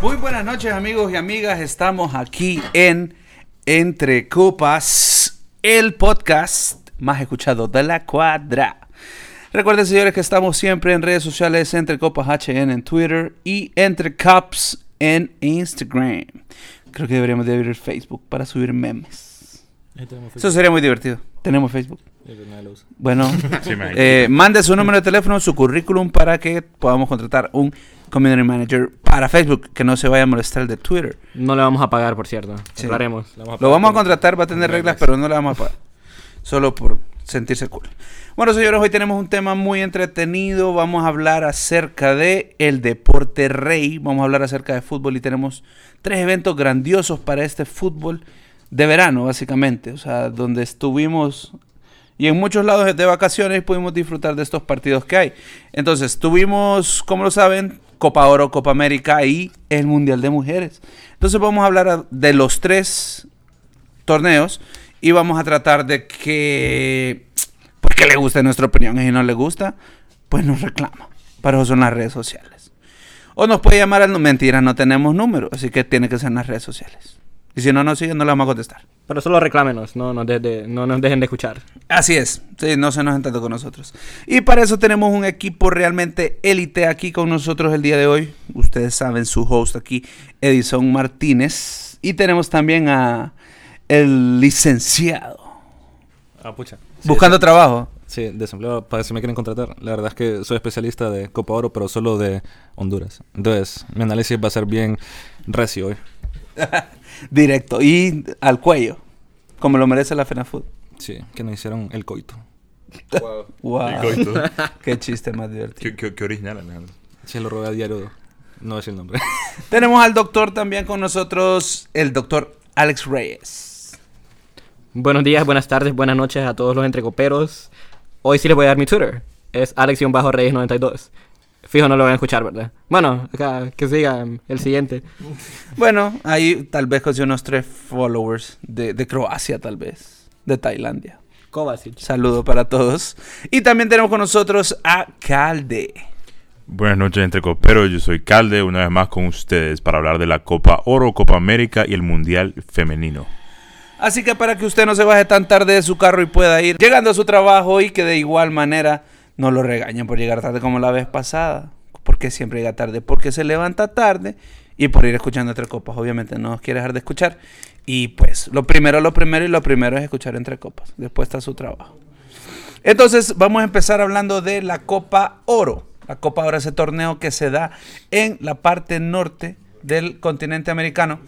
Muy buenas noches amigos y amigas, estamos aquí en Entre Copas, el podcast más escuchado de la cuadra. Recuerden señores que estamos siempre en redes sociales, Entre Copas HN en Twitter y Entre Cups en Instagram. Creo que deberíamos de abrir Facebook para subir memes. Eso sería muy divertido. Tenemos Facebook. Bueno, Sí, me eh, mande su número de teléfono, su currículum para que podamos contratar un community manager para Facebook, que no se vaya a molestar el de Twitter. No le vamos a pagar, por cierto. Sí. Lo haremos. Lo vamos a contratar, va a tener reglas, pero no le vamos a pagar. Solo por sentirse cool. Bueno, señores, hoy tenemos un tema muy entretenido. Vamos a hablar acerca de el deporte rey. Vamos a hablar acerca de fútbol y tenemos tres eventos grandiosos para este fútbol de verano, básicamente. O sea, donde estuvimos y en muchos lados de vacaciones pudimos disfrutar de estos partidos que hay. Entonces, tuvimos, como lo saben, Copa Oro, Copa América y el Mundial de Mujeres. Entonces, vamos a hablar de los tres torneos y vamos a tratar de que, porque le guste nuestra opinión y si no le gusta, pues nos reclama. Para eso son las redes sociales. O nos puede llamar al... Mentira, no tenemos número, así que tiene que ser en las redes sociales. Y si no nos siguen, no le vamos a contestar. Pero solo reclámenos, no nos, de- de- no nos dejen de escuchar. Así es, sí, no se nos entiende con nosotros. Y para eso tenemos un equipo realmente élite aquí con nosotros el día de hoy. Ustedes saben, su host aquí, Edison Martínez. Y tenemos también a el licenciado. Ah, pucha. Buscando trabajo. Sí, desempleado para si me quieren contratar. La verdad es que soy especialista de Copa Oro, pero solo de Honduras. Entonces, mi análisis va a ser bien recio hoy. Directo y al cuello, como lo merece la FENAFUT. Sí, que nos hicieron el coito. Wow. El coito. Qué chiste más divertido. qué, qué- qué original, Alejandro. Sí, lo robé a diario. No es el nombre. Tenemos al doctor también con nosotros, el doctor Alex Reyes. Buenos días, buenas tardes, buenas noches a todos los entrecoperos. Hoy sí les voy a dar mi Twitter. Es Alex-Reyes92. Fijo, no lo van a escuchar, ¿verdad? Bueno, acá, que siga um, el siguiente. Bueno, ahí tal vez con unos tres followers de, de Croacia, tal vez, de Tailandia. Kovacic. Saludo para todos. Y también tenemos con nosotros a Calde. Buenas noches, entre coperos. Yo soy Calde, una vez más con ustedes para hablar de la Copa Oro, Copa América y el Mundial Femenino. Así que para que usted no se baje tan tarde de su carro y pueda ir llegando a su trabajo y que de igual manera no lo regañen por llegar tarde como la vez pasada. Porque siempre llega tarde, porque se levanta tarde y por ir escuchando Entre Copas. Obviamente no quiere dejar de escuchar. Y pues lo primero, lo primero y lo primero es escuchar Entre Copas. Después está su trabajo. Entonces vamos a empezar hablando de la Copa Oro. La Copa Oro es ese torneo que se da en la parte norte del continente americano.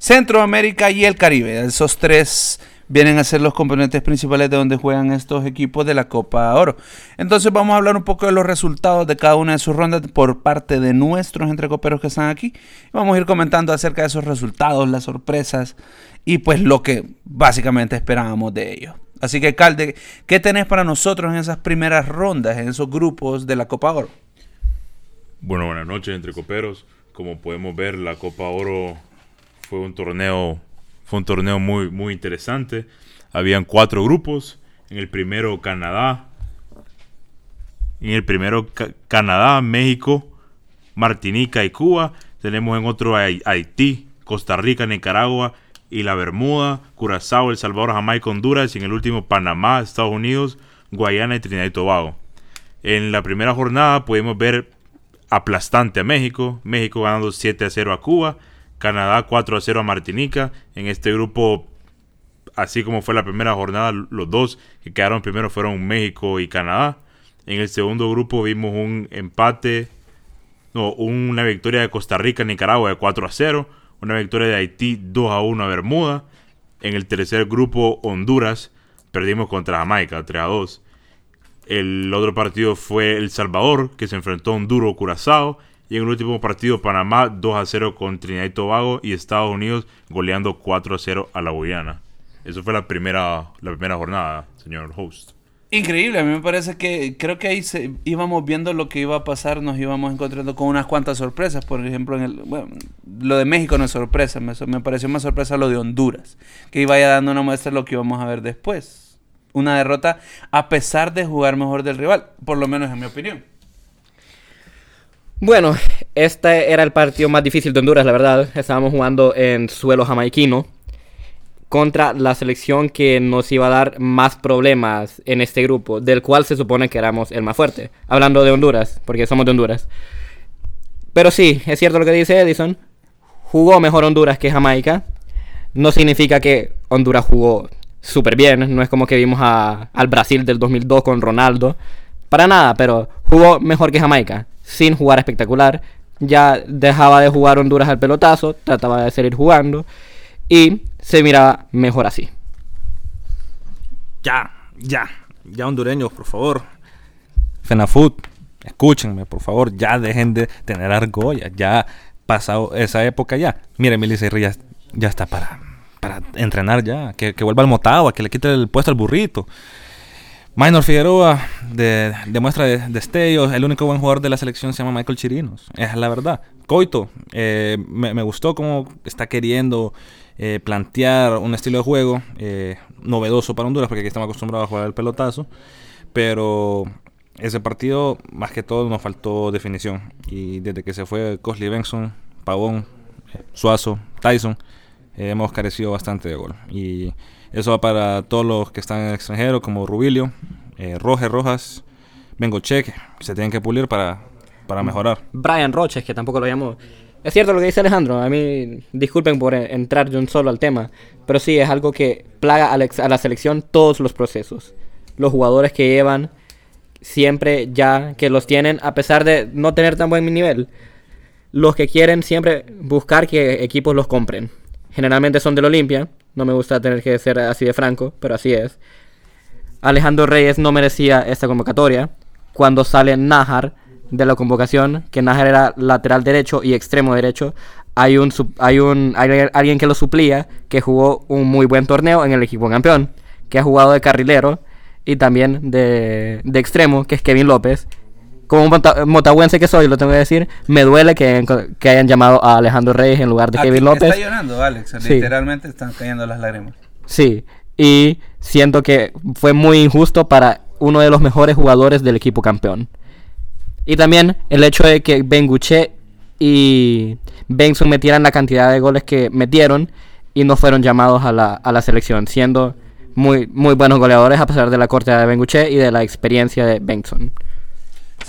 Centroamérica y el Caribe. Esos tres vienen a ser los componentes principales de donde juegan estos equipos de la Copa Oro. Entonces vamos a hablar un poco de los resultados de cada una de sus rondas por parte de nuestros entrecoperos que están aquí. Vamos a ir comentando acerca de esos resultados, las sorpresas y pues lo que básicamente esperábamos de ellos. Así que Calde, ¿qué tenés para nosotros en esas primeras rondas, en esos grupos de la Copa Oro? Bueno, buenas noches, entre coperos. Como podemos ver, la Copa Oro fue un torneo, fue un torneo muy, muy interesante. Habían cuatro grupos. En el primero, Canadá. En el primero, Ca- Canadá, México, Martinica y Cuba. Tenemos en otro Hai- Haití, Costa Rica, Nicaragua y la Bermuda, Curazao, El Salvador, Jamaica, Honduras. Y en el último, Panamá, Estados Unidos, Guayana y Trinidad y Tobago. En la primera jornada pudimos ver aplastante a México, México ganando 7 a 0 a Cuba, Canadá 4 a 0 a Martinica. En este grupo, así como fue la primera jornada, los dos que quedaron primero fueron México y Canadá. En el segundo grupo vimos un empate, no, una victoria de Costa Rica, Nicaragua de 4 a 0, una victoria de Haití 2 a 1 a Bermuda. En el tercer grupo, Honduras, perdimos contra Jamaica 3 a 2. El otro partido fue El Salvador, que se enfrentó a un duro Curazao. Y en el último partido, Panamá 2 a 0 con Trinidad y Tobago. Y Estados Unidos goleando 4 a 0 a la Guyana. Eso fue la primera, la primera jornada, señor host. Increíble, a mí me parece que creo que ahí se, íbamos viendo lo que iba a pasar, nos íbamos encontrando con unas cuantas sorpresas, por ejemplo, en el, bueno, lo de México no es sorpresa, me, me pareció más sorpresa lo de Honduras, que iba ya dando una muestra de lo que íbamos a ver después. Una derrota a pesar de jugar mejor del rival, por lo menos en mi opinión. Bueno, este era el partido más difícil de Honduras, la verdad. Estábamos jugando en suelo jamaiquino contra la selección que nos iba a dar más problemas en este grupo, del cual se supone que éramos el más fuerte. Hablando de Honduras, porque somos de Honduras. Pero sí, es cierto lo que dice Edison. Jugó mejor Honduras que Jamaica. No significa que Honduras jugó súper bien. No es como que vimos a- al Brasil del 2002 con Ronaldo. Para nada, pero jugó mejor que Jamaica. Sin jugar espectacular. Ya dejaba de jugar Honduras al pelotazo. Trataba de seguir jugando. Y se miraba mejor así. Ya, ya, ya hondureños, por favor. FENAFUT, escúchenme, por favor, ya dejen de tener argollas, ya pasado esa época ya. Mire, Melissa ya, ya está para, para entrenar ya, que, que vuelva al Motagua, que le quite el puesto al burrito. Minor Figueroa de, demuestra de- destellos. El único buen jugador de la selección se llama Michael Chirinos. Es la verdad. Coito, eh, me, me gustó cómo está queriendo eh, plantear un estilo de juego eh, novedoso para Honduras, porque aquí estamos acostumbrados a jugar el pelotazo. Pero ese partido, más que todo, nos faltó definición. Y desde que se fue Cosley Benson, Pavón, eh, Suazo, Tyson, eh, hemos carecido bastante de gol. Y eso va para todos los que están en el extranjero, como Rubilio, eh, Roger Rojas, Bengoche, que se tienen que pulir para, para mejorar. Brian Roches, que tampoco lo llamó. Es cierto lo que dice Alejandro, a mí disculpen por entrar yo solo al tema, pero sí es algo que plaga a la, a la selección todos los procesos. Los jugadores que llevan siempre ya que los tienen, a pesar de no tener tan buen nivel, los que quieren siempre buscar que equipos los compren. Generalmente son del Olimpia, no me gusta tener que ser así de franco, pero así es. Alejandro Reyes no merecía esta convocatoria. Cuando sale Najar de la convocación, que Najar era lateral derecho y extremo derecho, hay un hay un hay alguien que lo suplía que jugó un muy buen torneo en el equipo campeón, que ha jugado de carrilero y también de, de extremo, que es Kevin López. Como un mota- motahuense que soy, lo tengo que decir, me duele que, que hayan llamado a Alejandro Reyes en lugar de Aquí Kevin López. Está llorando, Alex. Sí. Literalmente están cayendo las lágrimas. Sí, y siento que fue muy injusto para uno de los mejores jugadores del equipo campeón. Y también el hecho de que Benguche y Benson metieran la cantidad de goles que metieron y no fueron llamados a la, a la selección, siendo muy, muy buenos goleadores a pesar de la corta edad de Benguche y de la experiencia de Benson.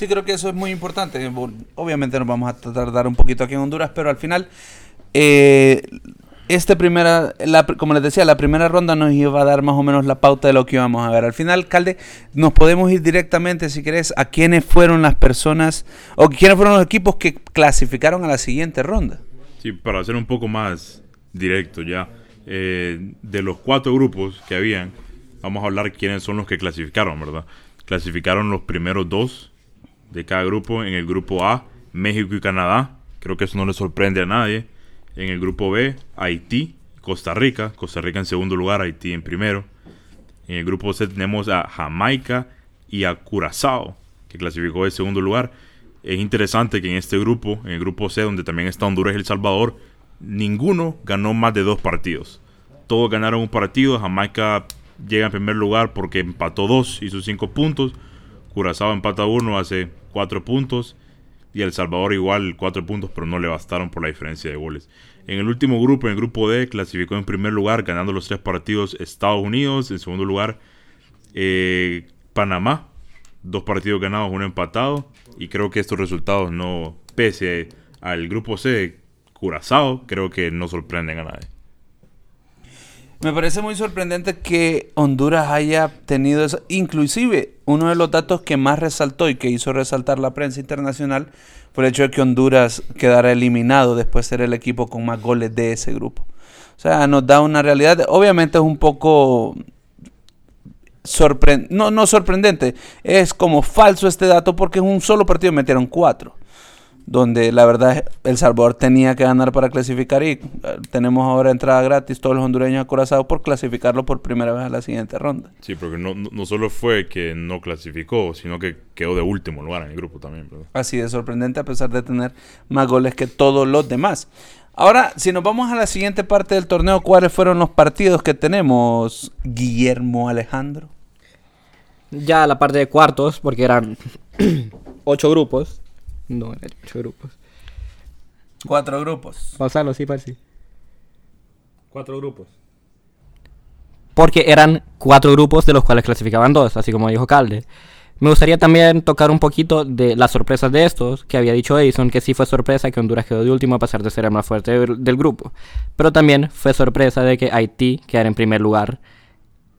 Sí, creo que eso es muy importante. Bo- Obviamente nos vamos a tardar un poquito aquí en Honduras, pero al final, eh, este primera, la como les decía, la primera ronda nos iba a dar más o menos la pauta de lo que íbamos a ver. Al final, Calde, nos podemos ir directamente, si querés, a quiénes fueron las personas o quiénes fueron los equipos que clasificaron a la siguiente ronda. Sí, para ser un poco más directo ya, eh, de los cuatro grupos que habían, vamos a hablar quiénes son los que clasificaron, ¿verdad? Clasificaron los primeros dos de cada grupo. En el grupo A, México y Canadá. Creo que eso no le sorprende a nadie. En el grupo B, Haití, Costa Rica. Costa Rica en segundo lugar, Haití en primero. En el grupo C tenemos a Jamaica y a Curazao, que clasificó en segundo lugar. Es interesante que en este grupo, en el grupo C, donde también está Honduras y El Salvador, ninguno ganó más de dos partidos. Todos ganaron un partido. Jamaica llega en primer lugar porque empató dos, hizo cinco puntos. Curazao empata uno, hace cuatro puntos. Y El Salvador igual cuatro puntos, pero no le bastaron por la diferencia de goles. En el último grupo, en el grupo D, clasificó en primer lugar, ganando los tres partidos Estados Unidos. En segundo lugar, eh, Panamá. Dos partidos ganados, uno empatado. Y creo que estos resultados no, pese al grupo C, Curazao, creo que no sorprenden a nadie. Me parece muy sorprendente que Honduras haya tenido eso. Inclusive, uno de los datos que más resaltó y que hizo resaltar la prensa internacional fue el hecho de que Honduras quedara eliminado después de ser el equipo con más goles de ese grupo. O sea, nos da una realidad. Obviamente es un poco sorprendente. No, no sorprendente. Es como falso este dato porque en un solo partido metieron cuatro. Donde la verdad El Salvador tenía que ganar para clasificar y eh, tenemos ahora entrada gratis todos los hondureños acorazados por clasificarlo por primera vez a la siguiente ronda. Sí, porque no, no, no solo fue que no clasificó, sino que quedó de último lugar en el grupo también. ¿verdad? Así de sorprendente a pesar de tener más goles que todos los demás. Ahora, si nos vamos a la siguiente parte del torneo, ¿cuáles fueron los partidos que tenemos, Guillermo Alejandro? Ya la parte de cuartos, porque eran ocho grupos. No, eran ocho grupos. Cuatro grupos. Gonzalo, sí, parece. Cuatro grupos. Porque eran cuatro grupos de los cuales clasificaban dos, así como dijo Calde. Me gustaría también tocar un poquito de las sorpresas de estos, que había dicho Edison, que sí fue sorpresa que Honduras quedó de último a pesar de ser el más fuerte del, del grupo. Pero también fue sorpresa de que Haití quedara en primer lugar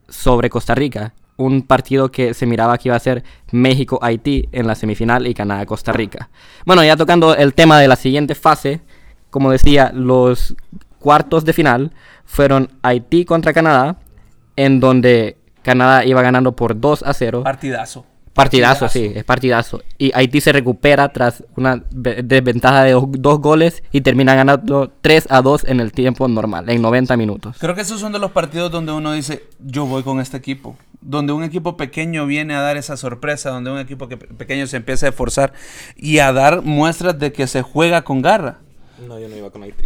sobre Costa Rica. Un partido que se miraba que iba a ser México-Haití en la semifinal y Canadá-Costa Rica. Bueno, ya tocando el tema de la siguiente fase, como decía, los cuartos de final fueron Haití contra Canadá, en donde Canadá iba ganando por 2 a 0. Partidazo. Partidazo, sí, es partidazo. Y Haití se recupera tras una ve- desventaja de dos, goles y termina ganando 3 a 2 en el tiempo normal, en 90 minutos. Creo que esos son de los partidos donde uno dice, yo voy con este equipo. Donde un equipo pequeño viene a dar esa sorpresa, donde un equipo que- pequeño se empieza a esforzar y a dar muestras de que se juega con garra. No, yo no iba con Haití.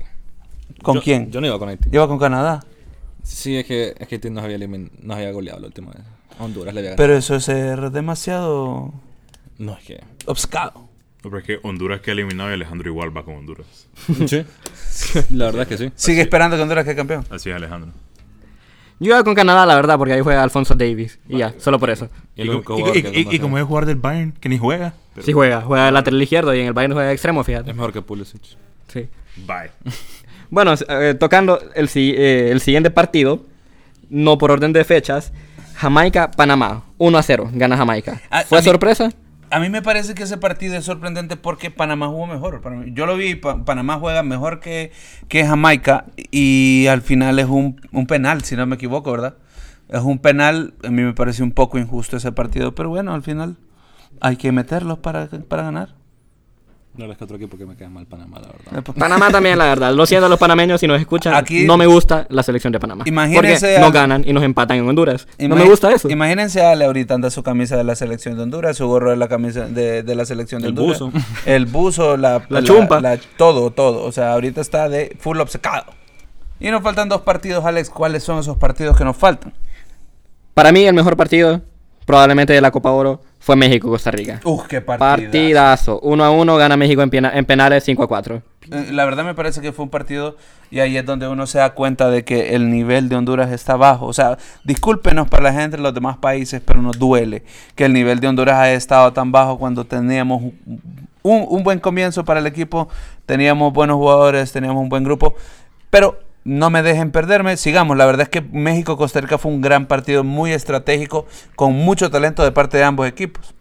¿Con Yo- quién? Yo no iba con Haití. Iba con Canadá. Sí, es que, es que Haití nos había, nos había goleado la última vez. Honduras le había ganado. Pero eso es ser demasiado No, es que... obscado. No, pero es que Honduras queda eliminado y Alejandro igual va con Honduras. sí. la verdad es que sí. Sigue esperando que Honduras quede campeón. Así es, Alejandro. Yo iba con Canadá, la verdad, porque ahí juega Alfonso Davis. Y ya, solo por eso. Y jugador que no como es jugador del Bayern, que ni juega. Sí juega, juega de lateral izquierdo y en el Bayern juega de extremo, fíjate. Es mejor que Pulisic. Sí. Bye. Bueno, eh, tocando el, si- eh, el siguiente partido, no por orden de fechas, Jamaica-Panamá, 1 a 0, gana Jamaica. A- ¿Fue a mí- sorpresa? A mí me parece que ese partido es sorprendente porque Panamá jugó mejor. Yo lo vi, Pa- Panamá juega mejor que, que Jamaica y al final es un, un penal, si no me equivoco, ¿verdad? Es un penal, a mí me parece un poco injusto ese partido, pero bueno, al final hay que meterlos para, para ganar. No es que otro equipo que me queda mal Panamá, la verdad. Pues, Panamá también, la verdad. Lo siento a los panameños si nos escuchan. Aquí- no me gusta la selección de Panamá. Imagínense Porque a- nos ganan y nos empatan en Honduras. no me gusta eso. Imagínense a Ale ahorita anda su camisa de la selección de Honduras, su gorro de la camisa de, de la selección de El Honduras. buzo. El buzo, la, La chumpa. la- todo, todo. O sea, ahorita está de full obcecado. Y nos faltan dos partidos, Alex. ¿Cuáles son esos partidos que nos faltan? Para mí, el mejor partido, probablemente de la Copa Oro, fue México-Costa Rica. Uf, qué partido. Partidazo. 1 a 1, gana México en, pena- en penales 5 a 4. Eh, La verdad me parece que fue un partido y ahí es donde uno se da cuenta de que el nivel de Honduras está bajo. O sea, discúlpenos para la gente de los demás países, pero nos duele que el nivel de Honduras haya estado tan bajo cuando teníamos un, un buen comienzo para el equipo, teníamos buenos jugadores, teníamos un buen grupo, pero no me dejen perderme, sigamos. La verdad es que México-Costa Rica fue un gran partido, muy estratégico, con mucho talento de parte de ambos equipos.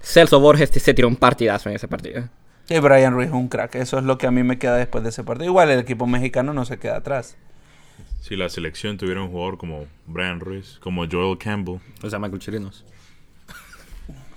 Celso Borges se tiró un partidazo en ese partido. Y Brian Ruiz es un crack, eso es lo que a mí me queda después de ese partido. Igual el equipo mexicano no se queda atrás. Si la selección tuviera un jugador como Brian Ruiz, como Joel Campbell. O sea, Michael Chirinos.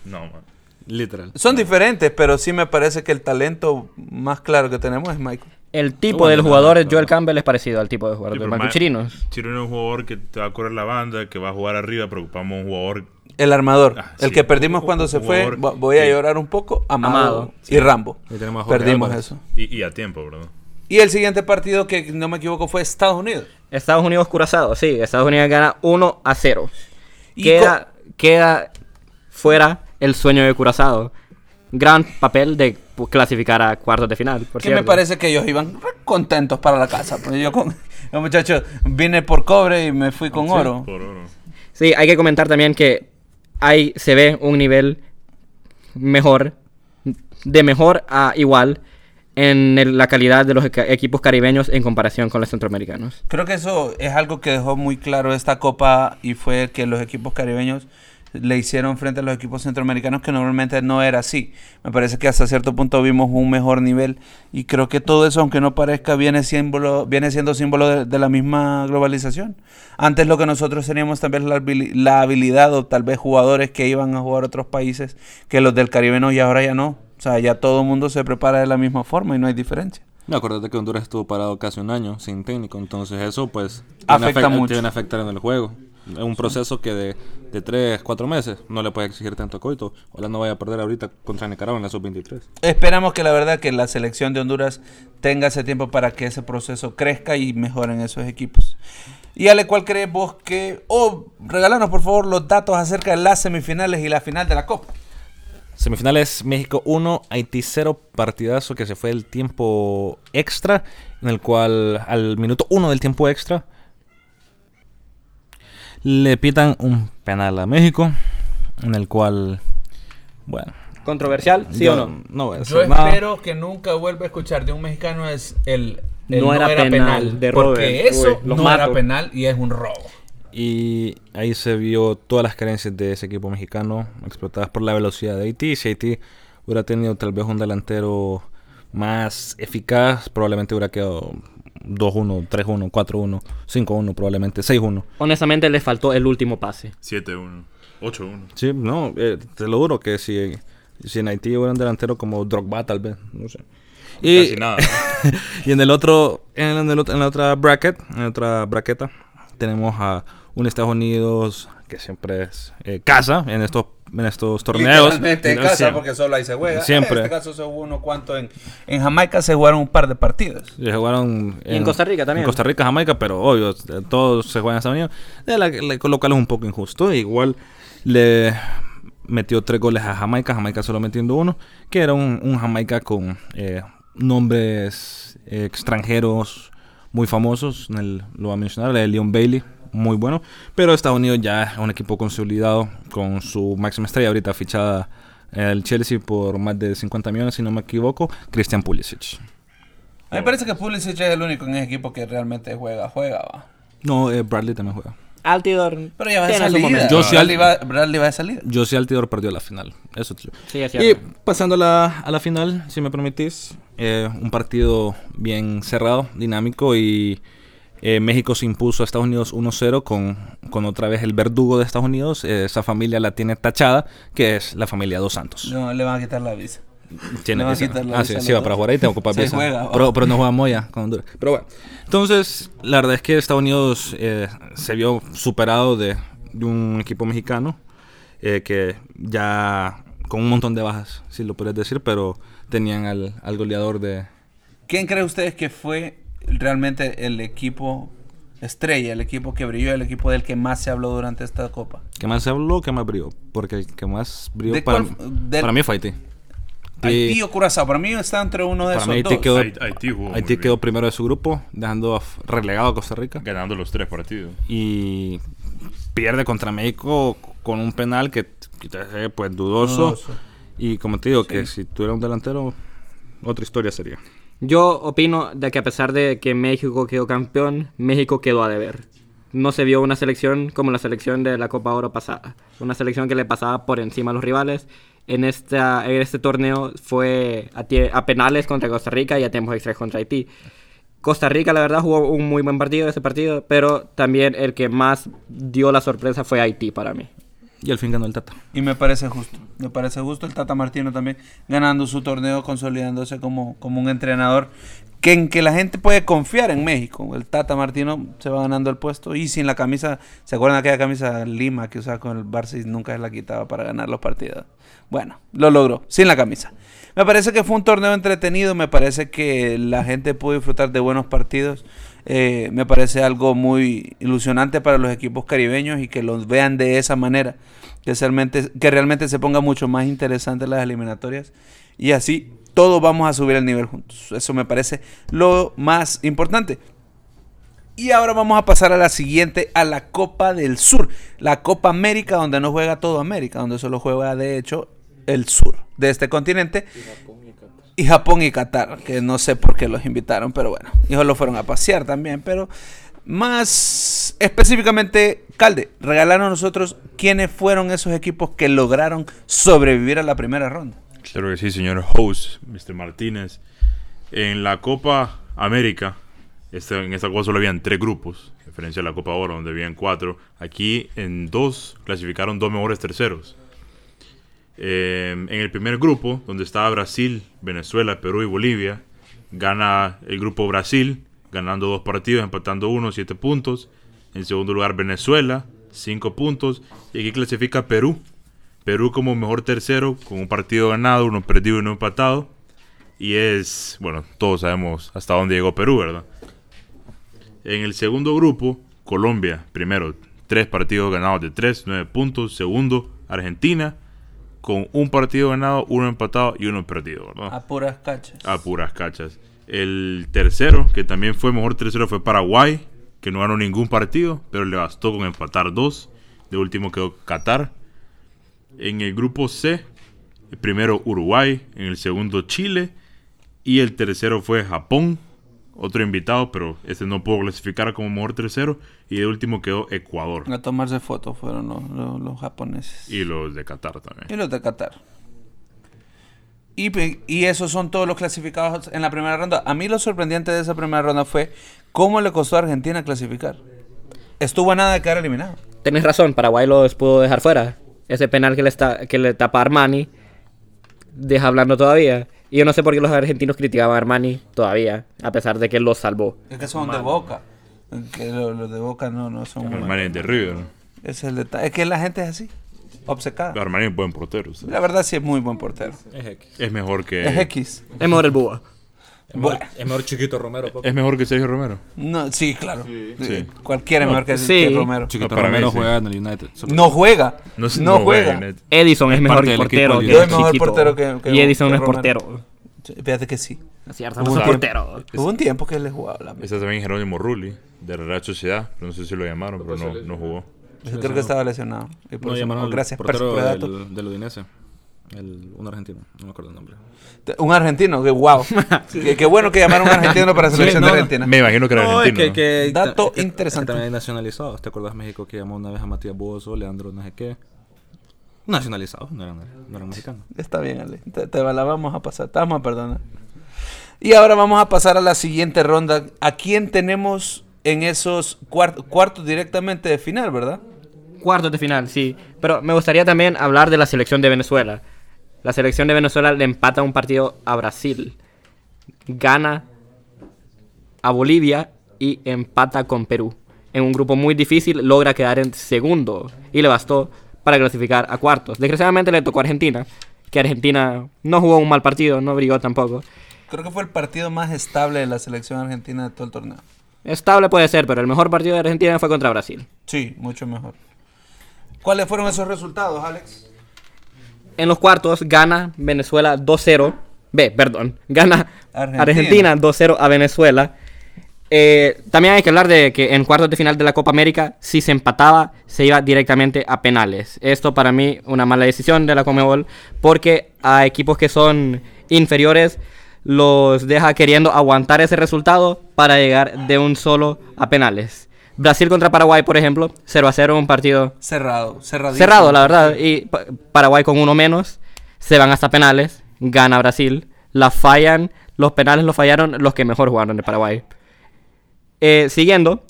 No, man. Literal. Son diferentes, pero sí me parece que el talento más claro que tenemos es Michael. El tipo Bueno, del jugador no. Joel Campbell es parecido al tipo de jugador Sí, de Marco Ma- Chirinos. Chirino es un jugador que te va a correr la banda, que va a jugar arriba, preocupamos un jugador El armador, Ah, el sí. que perdimos cuando se Un fue, jugador voy a llorar un poco, Amado, Amado, y Rambo. Y tenemos a Jorge Perdimos Álvarez. eso. y, y a tiempo, ¿verdad? Y el siguiente partido, que no me equivoco, fue Estados Unidos. Estados Unidos curazado, sí. Estados Unidos gana 1 a 0. Y Queda, queda fuera el sueño de Curazao. Gran papel de clasificar a cuartos de final, por Que me parece que ellos iban contentos para la casa. Porque yo con los muchachos vine por cobre y me fui con oro. Por oro. Sí, hay que comentar también que ahí se ve un nivel mejor, de mejor a igual, en el- la calidad de los equipos caribeños en comparación con los centroamericanos. Creo que eso es algo que dejó muy claro esta copa y fue que los equipos caribeños le hicieron frente a los equipos centroamericanos que normalmente no era así. Me parece que hasta cierto punto vimos un mejor nivel y creo que todo eso, aunque no parezca, viene, símbolo, viene siendo símbolo de, de la misma globalización. Antes lo que nosotros teníamos vez la, la habilidad o tal vez jugadores que iban a jugar a otros países que los del Caribe no y ahora ya no. sea, ya todo el mundo se prepara de la misma forma y no hay diferencia. Me acuerdo que Honduras estuvo parado casi un año sin técnico, entonces eso pues Afecta tiene, mucho. tiene afectar en el juego. Es un proceso que de, de 3, 4 meses no le puede exigir tanto a Coito. Ojalá no vaya a perder ahorita contra Nicaragua en la sub-23. Esperamos que la verdad que la selección de Honduras tenga ese tiempo para que ese proceso crezca y mejoren esos equipos. Y Ale, ¿cuál crees vos que... O regálanos por favor los datos acerca de las semifinales y la final de la Copa. Semifinales México 1, Haití 0, partidazo que se fue el tiempo extra, en el cual al minuto 1 del tiempo extra le pitan un penal a México, en el cual, bueno, ¿Controversial? ¿Sí yo o no? No voy a Yo decir nada. espero que nunca vuelva a escuchar de un mexicano es el, el No era penal de porque eso Uy, no era penal y es un robo. Y ahí se vio todas las carencias de ese equipo mexicano, explotadas por la velocidad de Haití. Si Haití hubiera tenido tal vez un delantero más eficaz, probablemente hubiera quedado 2-1, 3-1, 4-1, 5-1, probablemente 6-1. Honestamente, le faltó el último pase. 7-1. 8-1. Sí, no, eh, te lo juro que si, si en Haití hubiera un delantero como Drogba, tal vez, no sé. Y, Casi nada. y en el otro, en, el otro- en la otra bracket, en la otra braqueta, tenemos a un Estados Unidos que siempre es eh, casa en estos, en estos torneos. Literalmente en casa siempre. porque solo ahí se juega. Siempre. En este caso se jugó uno cuanto en, en Jamaica se jugaron un par de partidos. Se jugaron Y en Costa Rica también. En Costa Rica, Jamaica, pero obvio, eh, todos se juegan en Estados Unidos. De la- la- lo cual es un poco injusto. Igual le metió tres goles a Jamaica, Jamaica solo metiendo uno, que era un, un Jamaica con eh, nombres eh, extranjeros muy famosos. En el- lo va a mencionar, el de Leon Bailey, muy bueno. Pero Estados Unidos ya es un equipo consolidado con su máxima estrella, ahorita fichada el Chelsea por más de 50 millones, si no me equivoco, Christian Pulisic. A mí me parece que Pulisic es el único en ese equipo que realmente juega, juega, va. No, eh, Bradley también juega. Altidor. Pero ya va de salida. Yo sí Bradley, va, Bradley va de salida. Yo sí Altidor perdió la final. Eso Sí, es Y pasando a la, a la final, si me permitís, eh, un partido bien cerrado, dinámico y eh, México se impuso a Estados Unidos 1-0 con, con otra vez el verdugo de Estados Unidos. Eh, esa familia la tiene tachada, que es la familia Dos Santos. No, le van a quitar la visa. Tiene visa. la Ah, visa sí, sí, va para jugar ahí, tengo que ocupar visa. juega, pero, pero no juega Moya con Honduras. Pero bueno, entonces, la verdad es que Estados Unidos eh, se vio superado de, de un equipo mexicano que ya con un montón de bajas, si lo puedes decir, pero tenían al, al goleador de... ¿Quién cree ustedes que fue realmente el equipo estrella, el equipo que brilló, el equipo del que más se habló durante esta copa? ¿Qué más se habló? ¿Qué más brilló? Porque el que más brilló ¿De para, cuál- del- para mí fue Haití. Haití o Curazao. Para mí está entre uno de Para esos mí Haití dos. quedó, Haití- jugó quedó primero de su grupo, dejando relegado a Costa Rica. Ganando los tres partidos. y pierde contra México con un penal que, que pues dudoso. Dudoso. Y como te digo, que si tuviera un delantero, otra historia sería. Yo opino de que a pesar de que México quedó campeón, México quedó a deber. No se vio una selección como la selección de la Copa Oro pasada. Una selección que le pasaba por encima a los rivales. En, esta, en este torneo fue a, a penales contra Costa Rica y a tiempos extras contra Haití. Costa Rica, la verdad, jugó un muy buen partido ese partido, pero también el que más dio la sorpresa fue Haití para mí. Y al fin ganó el Tata. Y me parece justo. Me parece justo el Tata Martino también ganando su torneo, consolidándose como, como un entrenador que en que la gente puede confiar en México. El Tata Martino se va ganando el puesto y sin la camisa, ¿se acuerdan aquella camisa Lima que usaba con el Barça y nunca se la quitaba para ganar los partidos? Bueno, lo logró, sin la camisa. Me parece que fue un torneo entretenido, me parece que la gente pudo disfrutar de buenos partidos. Eh, me parece algo muy ilusionante para los equipos caribeños y que los vean de esa manera. Que realmente, que realmente se ponga mucho más interesante las eliminatorias. Y así todos vamos a subir el nivel juntos. Eso me parece lo más importante. Y ahora vamos a pasar a la siguiente, a la Copa del Sur. La Copa América, donde no juega todo América, donde solo juega de hecho el sur de este continente. Y Japón y Qatar, que no sé por qué los invitaron, pero bueno, ellos lo fueron a pasear también, pero más específicamente, Calde, regalaron a nosotros quiénes fueron esos equipos que lograron sobrevivir a la primera ronda. Claro que sí, señor host, Mr. Martínez. En la Copa América, esta- en esta cosa solo habían tres grupos, a la Copa Oro, donde habían cuatro. Aquí en dos clasificaron dos mejores terceros. Eh, en el primer grupo, donde estaba Brasil, Venezuela, Perú y Bolivia, gana el grupo Brasil, ganando dos partidos, empatando uno, siete puntos. En segundo lugar, Venezuela, cinco puntos. Y aquí clasifica Perú. Perú como mejor tercero, con un partido ganado, uno perdido y uno empatado. Y es, bueno, todos sabemos hasta dónde llegó Perú, ¿verdad? En el segundo grupo, Colombia, primero, tres partidos ganados de tres, nueve puntos. Segundo, Argentina, con un partido ganado, uno empatado y uno perdido, ¿verdad? A puras cachas. A puras cachas. El tercero, que también fue mejor tercero, fue Paraguay, que no ganó ningún partido, pero le bastó con empatar dos. De último quedó Qatar. En el grupo C, el primero Uruguay, en el segundo Chile y el tercero fue Japón, otro invitado, pero este no pudo clasificar como mejor tercero. Y de último quedó Ecuador A tomarse fotos fueron los, los- los japoneses. y los de Qatar también. Y los de Qatar. Y, y esos son todos los clasificados en la primera ronda. A mí lo sorprendente de esa primera ronda fue cómo le costó a Argentina clasificar. Estuvo a nada de quedar eliminado. Tenés razón, Paraguay los pudo dejar fuera. Ese penal que le, está, que le tapa Armani, deja hablando todavía. Y yo no sé por qué los argentinos criticaban a Armani todavía, a pesar de que él los salvó. Es que son de boca. Que lo- los de boca no, no son. Armani es de River. Es el detalle. Es que la gente es así. Obcecada. Armani es buen portero. La verdad sí es muy buen portero. Es X. Es mejor que. Es X. Es mejor el Búho. Es mejor, es mejor chiquito Romero. Es mejor que Sergio Romero. No, sí, claro. Sí. Cualquiera es mejor que, Sí. que Romero. Chiquito No, para mí Romero sí. juega en el United. No juega. No, juega. Edison es, Es mejor portero que Yo es mejor portero que- que- y Edison que no es portero. Fíjate que sí. Es cierto, Hubo un tiempo- portero. Hubo un tiempo que él le jugaba la Está también Jerónimo Rulli, de la Real Sociedad. pero No sé si lo llamaron, pero no, no jugó. Yo creo que estaba lesionado. Y por No, eso- llamaron al gracias por portero por el dato. del, del Udinese. El, un argentino, no me acuerdo el nombre. Un argentino, que wow. qué, qué bueno que llamaron a un argentino para la Sí, selección no, de no. Argentina. Me imagino que era No, es argentino. que, que- Dato que- que- interesante. que también hay nacionalizados. ¿Te acuerdas México que llamó una vez a Matías Bozo, Leandro, no sé qué? Nacionalizados, no eran, no eran mexicanos. Está bien, Ale. Te, te la vamos a pasar. Te vamos a perdonar. Y ahora vamos a pasar a la siguiente ronda. ¿A quién tenemos en esos cuart- cuartos directamente de final, verdad? Cuartos de final, sí. Pero me gustaría también hablar de la selección de Venezuela. La selección de Venezuela le empata un partido a Brasil. Gana a Bolivia y empata con Perú. En un grupo muy difícil logra quedar en segundo y le bastó para clasificar a cuartos. Desgraciadamente le tocó a Argentina, que Argentina no jugó un mal partido, no brilló tampoco. Creo que fue el partido más estable de la selección argentina de todo el torneo. Estable puede ser, pero el mejor partido de Argentina fue contra Brasil. Sí, mucho mejor. ¿Cuáles fueron esos resultados, Alex? En los cuartos gana Venezuela 2-0. Ve, perdón. Gana Argentina. Argentina, 2-0 a Venezuela. Eh, también hay que hablar de que en cuartos de final de la Copa América, si se empataba, se iba directamente a penales. Esto para mí una mala decisión de la Comebol, porque a equipos que son inferiores los deja queriendo aguantar ese resultado para llegar de un solo a penales. Brasil contra Paraguay, por ejemplo, 0 a 0 un partido Cerrado, cerradísimo. cerrado, la verdad. Y Pa- Paraguay con uno menos, se van hasta penales, gana Brasil, la fallan, los penales los fallaron los que mejor jugaron de Paraguay. Eh, siguiendo,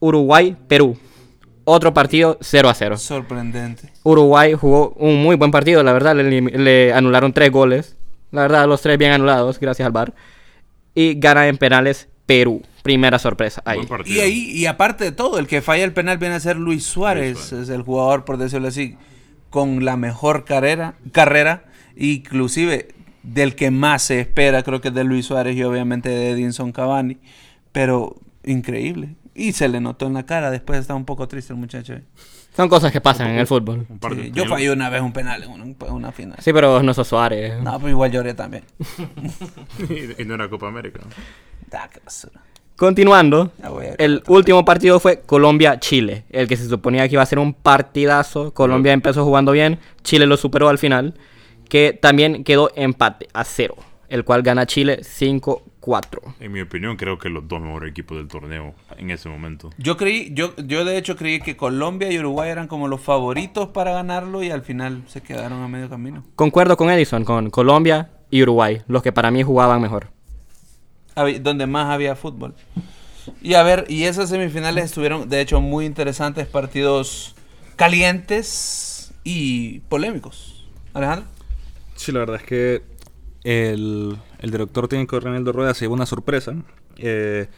Uruguay-Perú, otro partido 0 a 0. Sorprendente. Uruguay jugó un muy buen partido, la verdad, le, anularon tres goles, la verdad, los tres bien anulados, gracias al VAR. Y gana en penales Perú, primera sorpresa ahí. Y ahí, y aparte de todo, el que falla el penal viene a ser Luis Suárez. Luis Suárez. Es el jugador, por decirlo así, con la mejor carrera, carrera, inclusive del que más se espera, creo que es de Luis Suárez y obviamente de Edinson Cavani. Pero increíble. Y se le notó en la cara, después estaba un poco triste el muchacho. Son cosas que pasan en el fútbol. Un par de- Sí, yo fallé una vez un penal en una, en una final. Sí, pero no sos Suárez. No, pero igual lloré también. y no era Copa América. Ah, qué basura. Continuando, Ya voy a- el último partido fue Colombia-Chile, el que se suponía que iba a ser un partidazo. Colombia empezó jugando bien, Chile lo superó al final, que también quedó empate a cero, el cual gana Chile 5-4. En mi opinión, creo que los dos mejores equipos del torneo en ese momento. Yo creí, yo, yo de hecho creí que Colombia y Uruguay eran como los favoritos para ganarlo y al final se quedaron a medio camino. Concuerdo con Edison, con Colombia y Uruguay, los que para mí jugaban mejor. Donde más había fútbol. Y a ver, y esas semifinales estuvieron de hecho muy interesantes, partidos calientes y polémicos. Alejandro. Sí, la verdad es que el, el director técnico Reinaldo Rueda se llevó una sorpresa eh,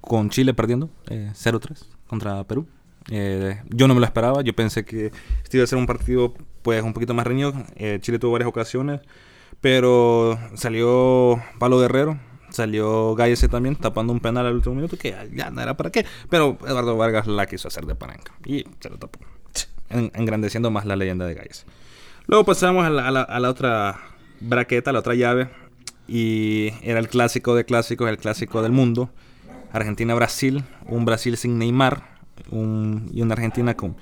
con Chile perdiendo eh, 0-3 contra Perú. Eh, yo no me lo esperaba, yo pensé que este iba a ser un partido pues un poquito más reñido. Eh, Chile tuvo varias ocasiones, pero salió Palo Guerrero, salió Gallese también tapando un penal al último minuto que ya no era para qué, pero Eduardo Vargas la quiso hacer de palanca y se lo tapó, en- engrandeciendo más la leyenda de Gallese. Luego pasamos a la, a la- a la otra braqueta, la otra llave. Y era el clásico de clásicos, el clásico del mundo. Argentina-Brasil. Un Brasil sin Neymar. un- y una Argentina con,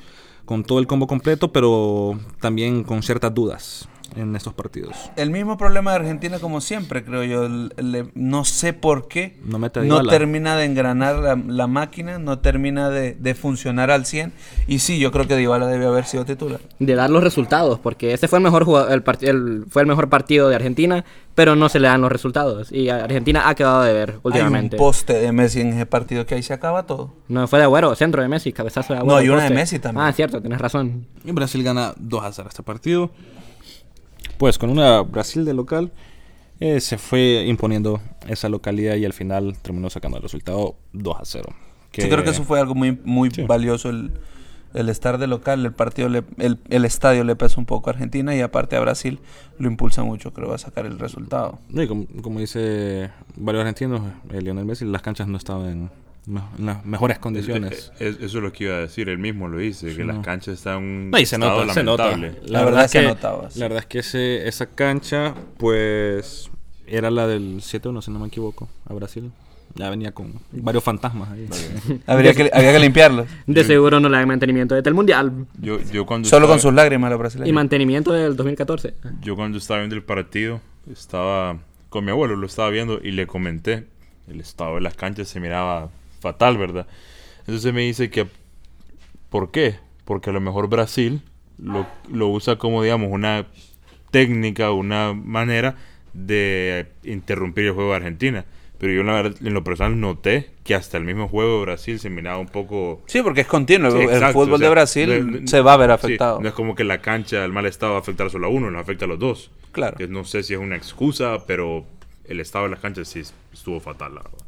con todo el combo completo, pero también con ciertas dudas en estos partidos. El mismo problema de Argentina como siempre, creo yo. El- no sé por qué. No no termina de engranar la, la máquina, no termina de, de funcionar al 100. Y sí, yo creo que Dybala debe haber sido titular. De dar los resultados, porque ese fue el mejor el, el- fue el mejor partido de Argentina, pero no se le dan los resultados. Y Argentina ha quedado de ver últimamente. Hay un poste de Messi en ese partido que ahí se acaba todo. No, fue de Agüero, centro de Messi, cabezazo de No, Agüero. hay una de poste. Messi también. Ah, cierto, tienes razón. Y Brasil gana 2 a 0 este partido. Pues con una Brasil de local eh, se fue imponiendo esa localidad y al final terminó sacando el resultado 2 a 0. Sí, creo que eso fue algo muy, muy Sí. valioso el, el estar de local. El partido, le- el, el estadio le pesa un poco a Argentina y aparte a Brasil lo impulsa mucho, creo, a sacar el resultado. Y como, como dice varios argentinos, eh, Lionel Messi, las canchas no estaban en, me- en las mejores condiciones. Eso es lo que iba a decir, él mismo lo dice, que las no. canchas están No, y se nota, se. La verdad se que, notaba, sí. La verdad es que ese, esa cancha, pues, era la del 7-1, si no me equivoco, a Brasil. Ya venía con varios fantasmas ahí. Habría que, había que limpiarlo. De seguro no le dan mantenimiento desde el Mundial. Yo, yo cuando Solo con sus lágrimas los Y brasileños. mantenimiento del 2014. Yo cuando estaba viendo el partido, estaba con mi abuelo, lo estaba viendo y le comenté, el estado de las canchas se miraba fatal, ¿verdad? Entonces me dice que, ¿por qué? Porque a lo mejor Brasil lo, lo usa como, digamos, una técnica, una manera de interrumpir el juego de Argentina. Pero yo la verdad, en lo personal noté que hasta el mismo juego de Brasil se miraba un poco Sí, porque es continuo. Sí, el exacto, fútbol o sea, de Brasil se va a ver sí, afectado. no es como que la cancha, el mal estado va a afectar solo a uno, nos afecta a los dos. Claro. Que no sé si es una excusa, pero el estado de las canchas sí estuvo fatal, la verdad.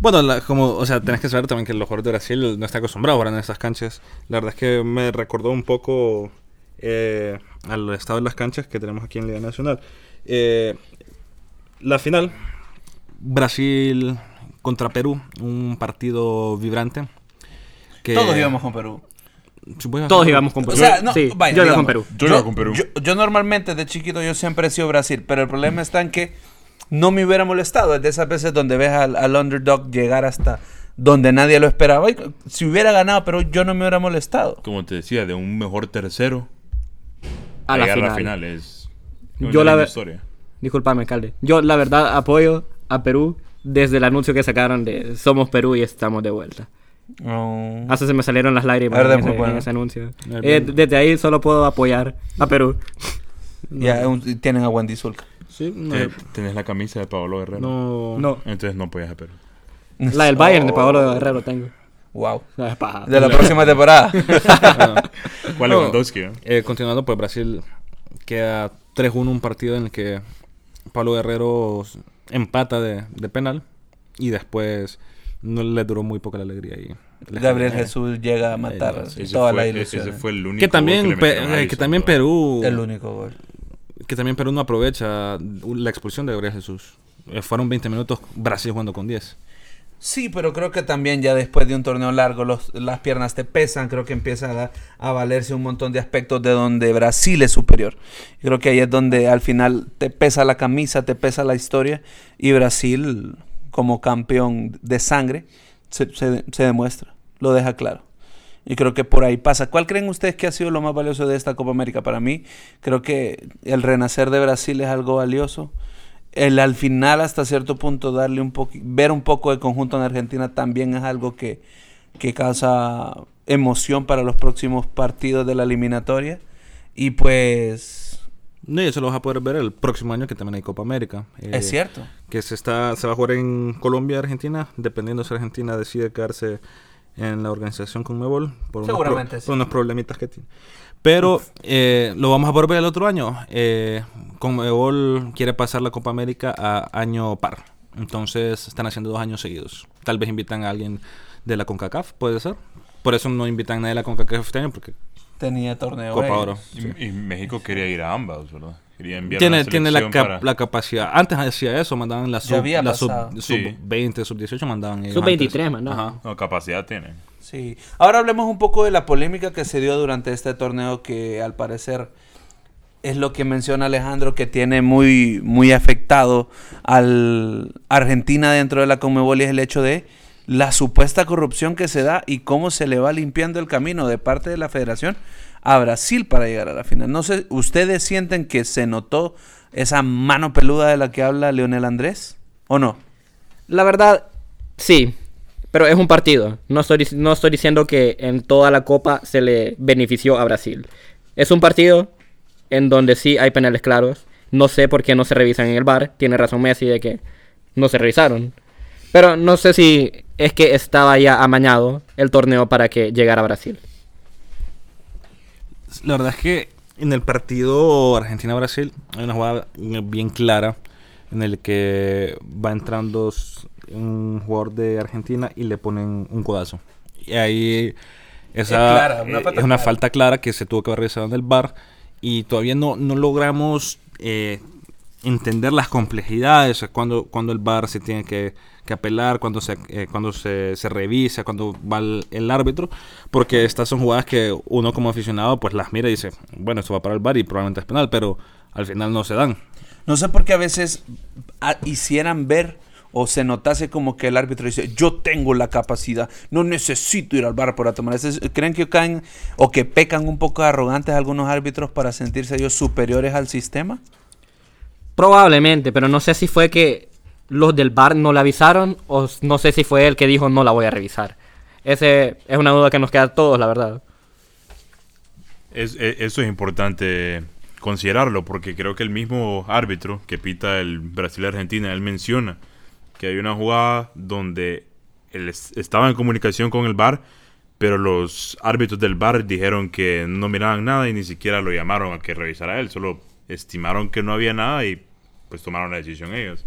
Bueno, la- como, o sea, tenés que saber también que los jugadores de Brasil no están acostumbrados ahora en esas canchas. La verdad es que me recordó un poco eh, al estado de las canchas que tenemos aquí en Liga Nacional. Eh, la final, Brasil contra Perú, un partido vibrante. que- Todos íbamos con Perú. A- Todos íbamos con O Perú. sea, no, sí, vaya, yo iba digamos, con Perú. Yo iba con Perú. Yo, yo normalmente de chiquito yo siempre he sido Brasil, pero el problema está en que no me hubiera molestado. Es de esas veces donde ves al, al underdog llegar hasta donde nadie lo esperaba. Y si hubiera ganado, pero yo no me hubiera molestado. Como te decía, de un mejor tercero A la llegar final. a la final es Yo una la historia. Disculpame, alcalde. Yo, la verdad, apoyo a Perú desde el anuncio que sacaron de Somos Perú y estamos de vuelta. Hasta se me salieron las lágrimas en, ese, bueno. en ese anuncio. Eh, desde ahí solo puedo apoyar a Perú. Ya un- tienen a Wendy Zulka. Sí, no, Te- Tenés la camisa de Pablo Guerrero. no, No, Entonces no podías a Perú. la del Bayern de Paolo Guerrero tengo. Wow. No, es paja. De la próxima temporada. ¿Cuál No. Lewandowski? eh? Eh, continuando, pues Brasil queda 3-1 un partido en el que Pablo Guerrero empata de, de penal y después no le duró muy poco la alegría. Y Gabriel eh, Jesús llega a matar todas fue, las e- ilusiones. ese fue el único Que gol también, le Pe- metieron a eh, que también. Perú El único gol. Que también Perú no aprovecha la expulsión de Gabriel Jesús. Eh, fueron 20 minutos Brasil jugando con 10. Sí, pero creo que también ya después de un torneo largo las piernas te pesan, creo que empieza a, a valerse un montón de aspectos de donde Brasil es superior. Creo que ahí es donde al final te pesa la camisa, te pesa la historia y Brasil como campeón de sangre se- se demuestra, lo deja claro. Y creo que por ahí pasa. ¿Cuál creen ustedes que ha sido lo más valioso de esta Copa América? Para mí, creo que el renacer de Brasil es algo valioso el al final hasta cierto punto darle un poco ver un poco de conjunto en Argentina también es algo que, que causa emoción para los próximos partidos de la eliminatoria y pues No, y eso lo vas a poder ver el próximo año que también hay Copa América. Eh, es cierto Que se, está, se va a jugar en Colombia Argentina, dependiendo si Argentina decide quedarse en la organización Conmebol por, unos, pro- sí. por unos problemitas que tiene. Pero eh, lo vamos a volver el otro año. Eh, Conmebol quiere pasar la Copa América a año par. Entonces están haciendo dos años seguidos. Tal vez invitan a alguien de la CONCACAF, puede ser. Por eso no invitan a nadie de la CONCACAF este año, porque Tenía torneo. Copa. Oro. Y, y México quería ir a ambas, ¿verdad? Quería enviar tiene, la, cap- para- la capacidad. Antes hacía eso, mandaban la sub, había la sub, pasado. sub Sí. 20, sub 18, mandaban ellos Sub-23 antes. mandaban. Ajá. No, capacidad tiene. Sí. Ahora hablemos un poco de la polémica que se dio durante este torneo que al parecer es lo que menciona Alejandro que tiene muy muy afectado al Argentina dentro de la Conmebol y es el hecho de la supuesta corrupción que se da y cómo se le va limpiando el camino de parte de la Federación a Brasil para llegar a la final. No sé, ¿ustedes sienten que se notó esa mano peluda de la que habla Leonel Andrés o no? La verdad, sí. Pero es un partido. No estoy, no estoy diciendo que en toda la copa se le benefició a Brasil. Es un partido en donde sí hay penales claros. No sé por qué no se revisan en el bar. Tiene razón Messi de que no se revisaron. Pero no sé si es que estaba ya amañado el torneo para que llegara a Brasil. La verdad es que en el partido Argentina-Brasil hay una jugada bien clara en el que va entrando un jugador de Argentina y le ponen un codazo. Y ahí esa clara, una eh, falta es una falta clara que se tuvo que haber revisado en el bar y todavía no, no logramos eh, entender las complejidades, cuando, cuando el bar se tiene que, que apelar, cuando se, eh, cuando se, se revisa, cuando va el, árbitro, porque estas son jugadas que uno como aficionado pues las mira y dice, bueno, esto va para el bar y probablemente es penal, pero al final no se dan. No sé por qué a veces ah, hicieran ver o se notase como que el árbitro dice, yo tengo la capacidad, no necesito ir al bar para tomar. ¿Creen que caen o que pecan un poco arrogantes algunos árbitros para sentirse ellos superiores al sistema? Probablemente, pero no sé si fue que los del bar no le avisaron o no sé si fue él que dijo no la voy a revisar. Ese es una duda que nos queda a todos, la verdad. Es- e- eso es importante considerarlo porque creo que el mismo árbitro que pita el Brasil-Argentina, él menciona que hay una jugada donde él es- estaba en comunicación con el VAR, pero los árbitros del VAR dijeron que no miraban nada y ni siquiera lo llamaron a que revisara él, solo estimaron que no había nada y pues tomaron la decisión ellos.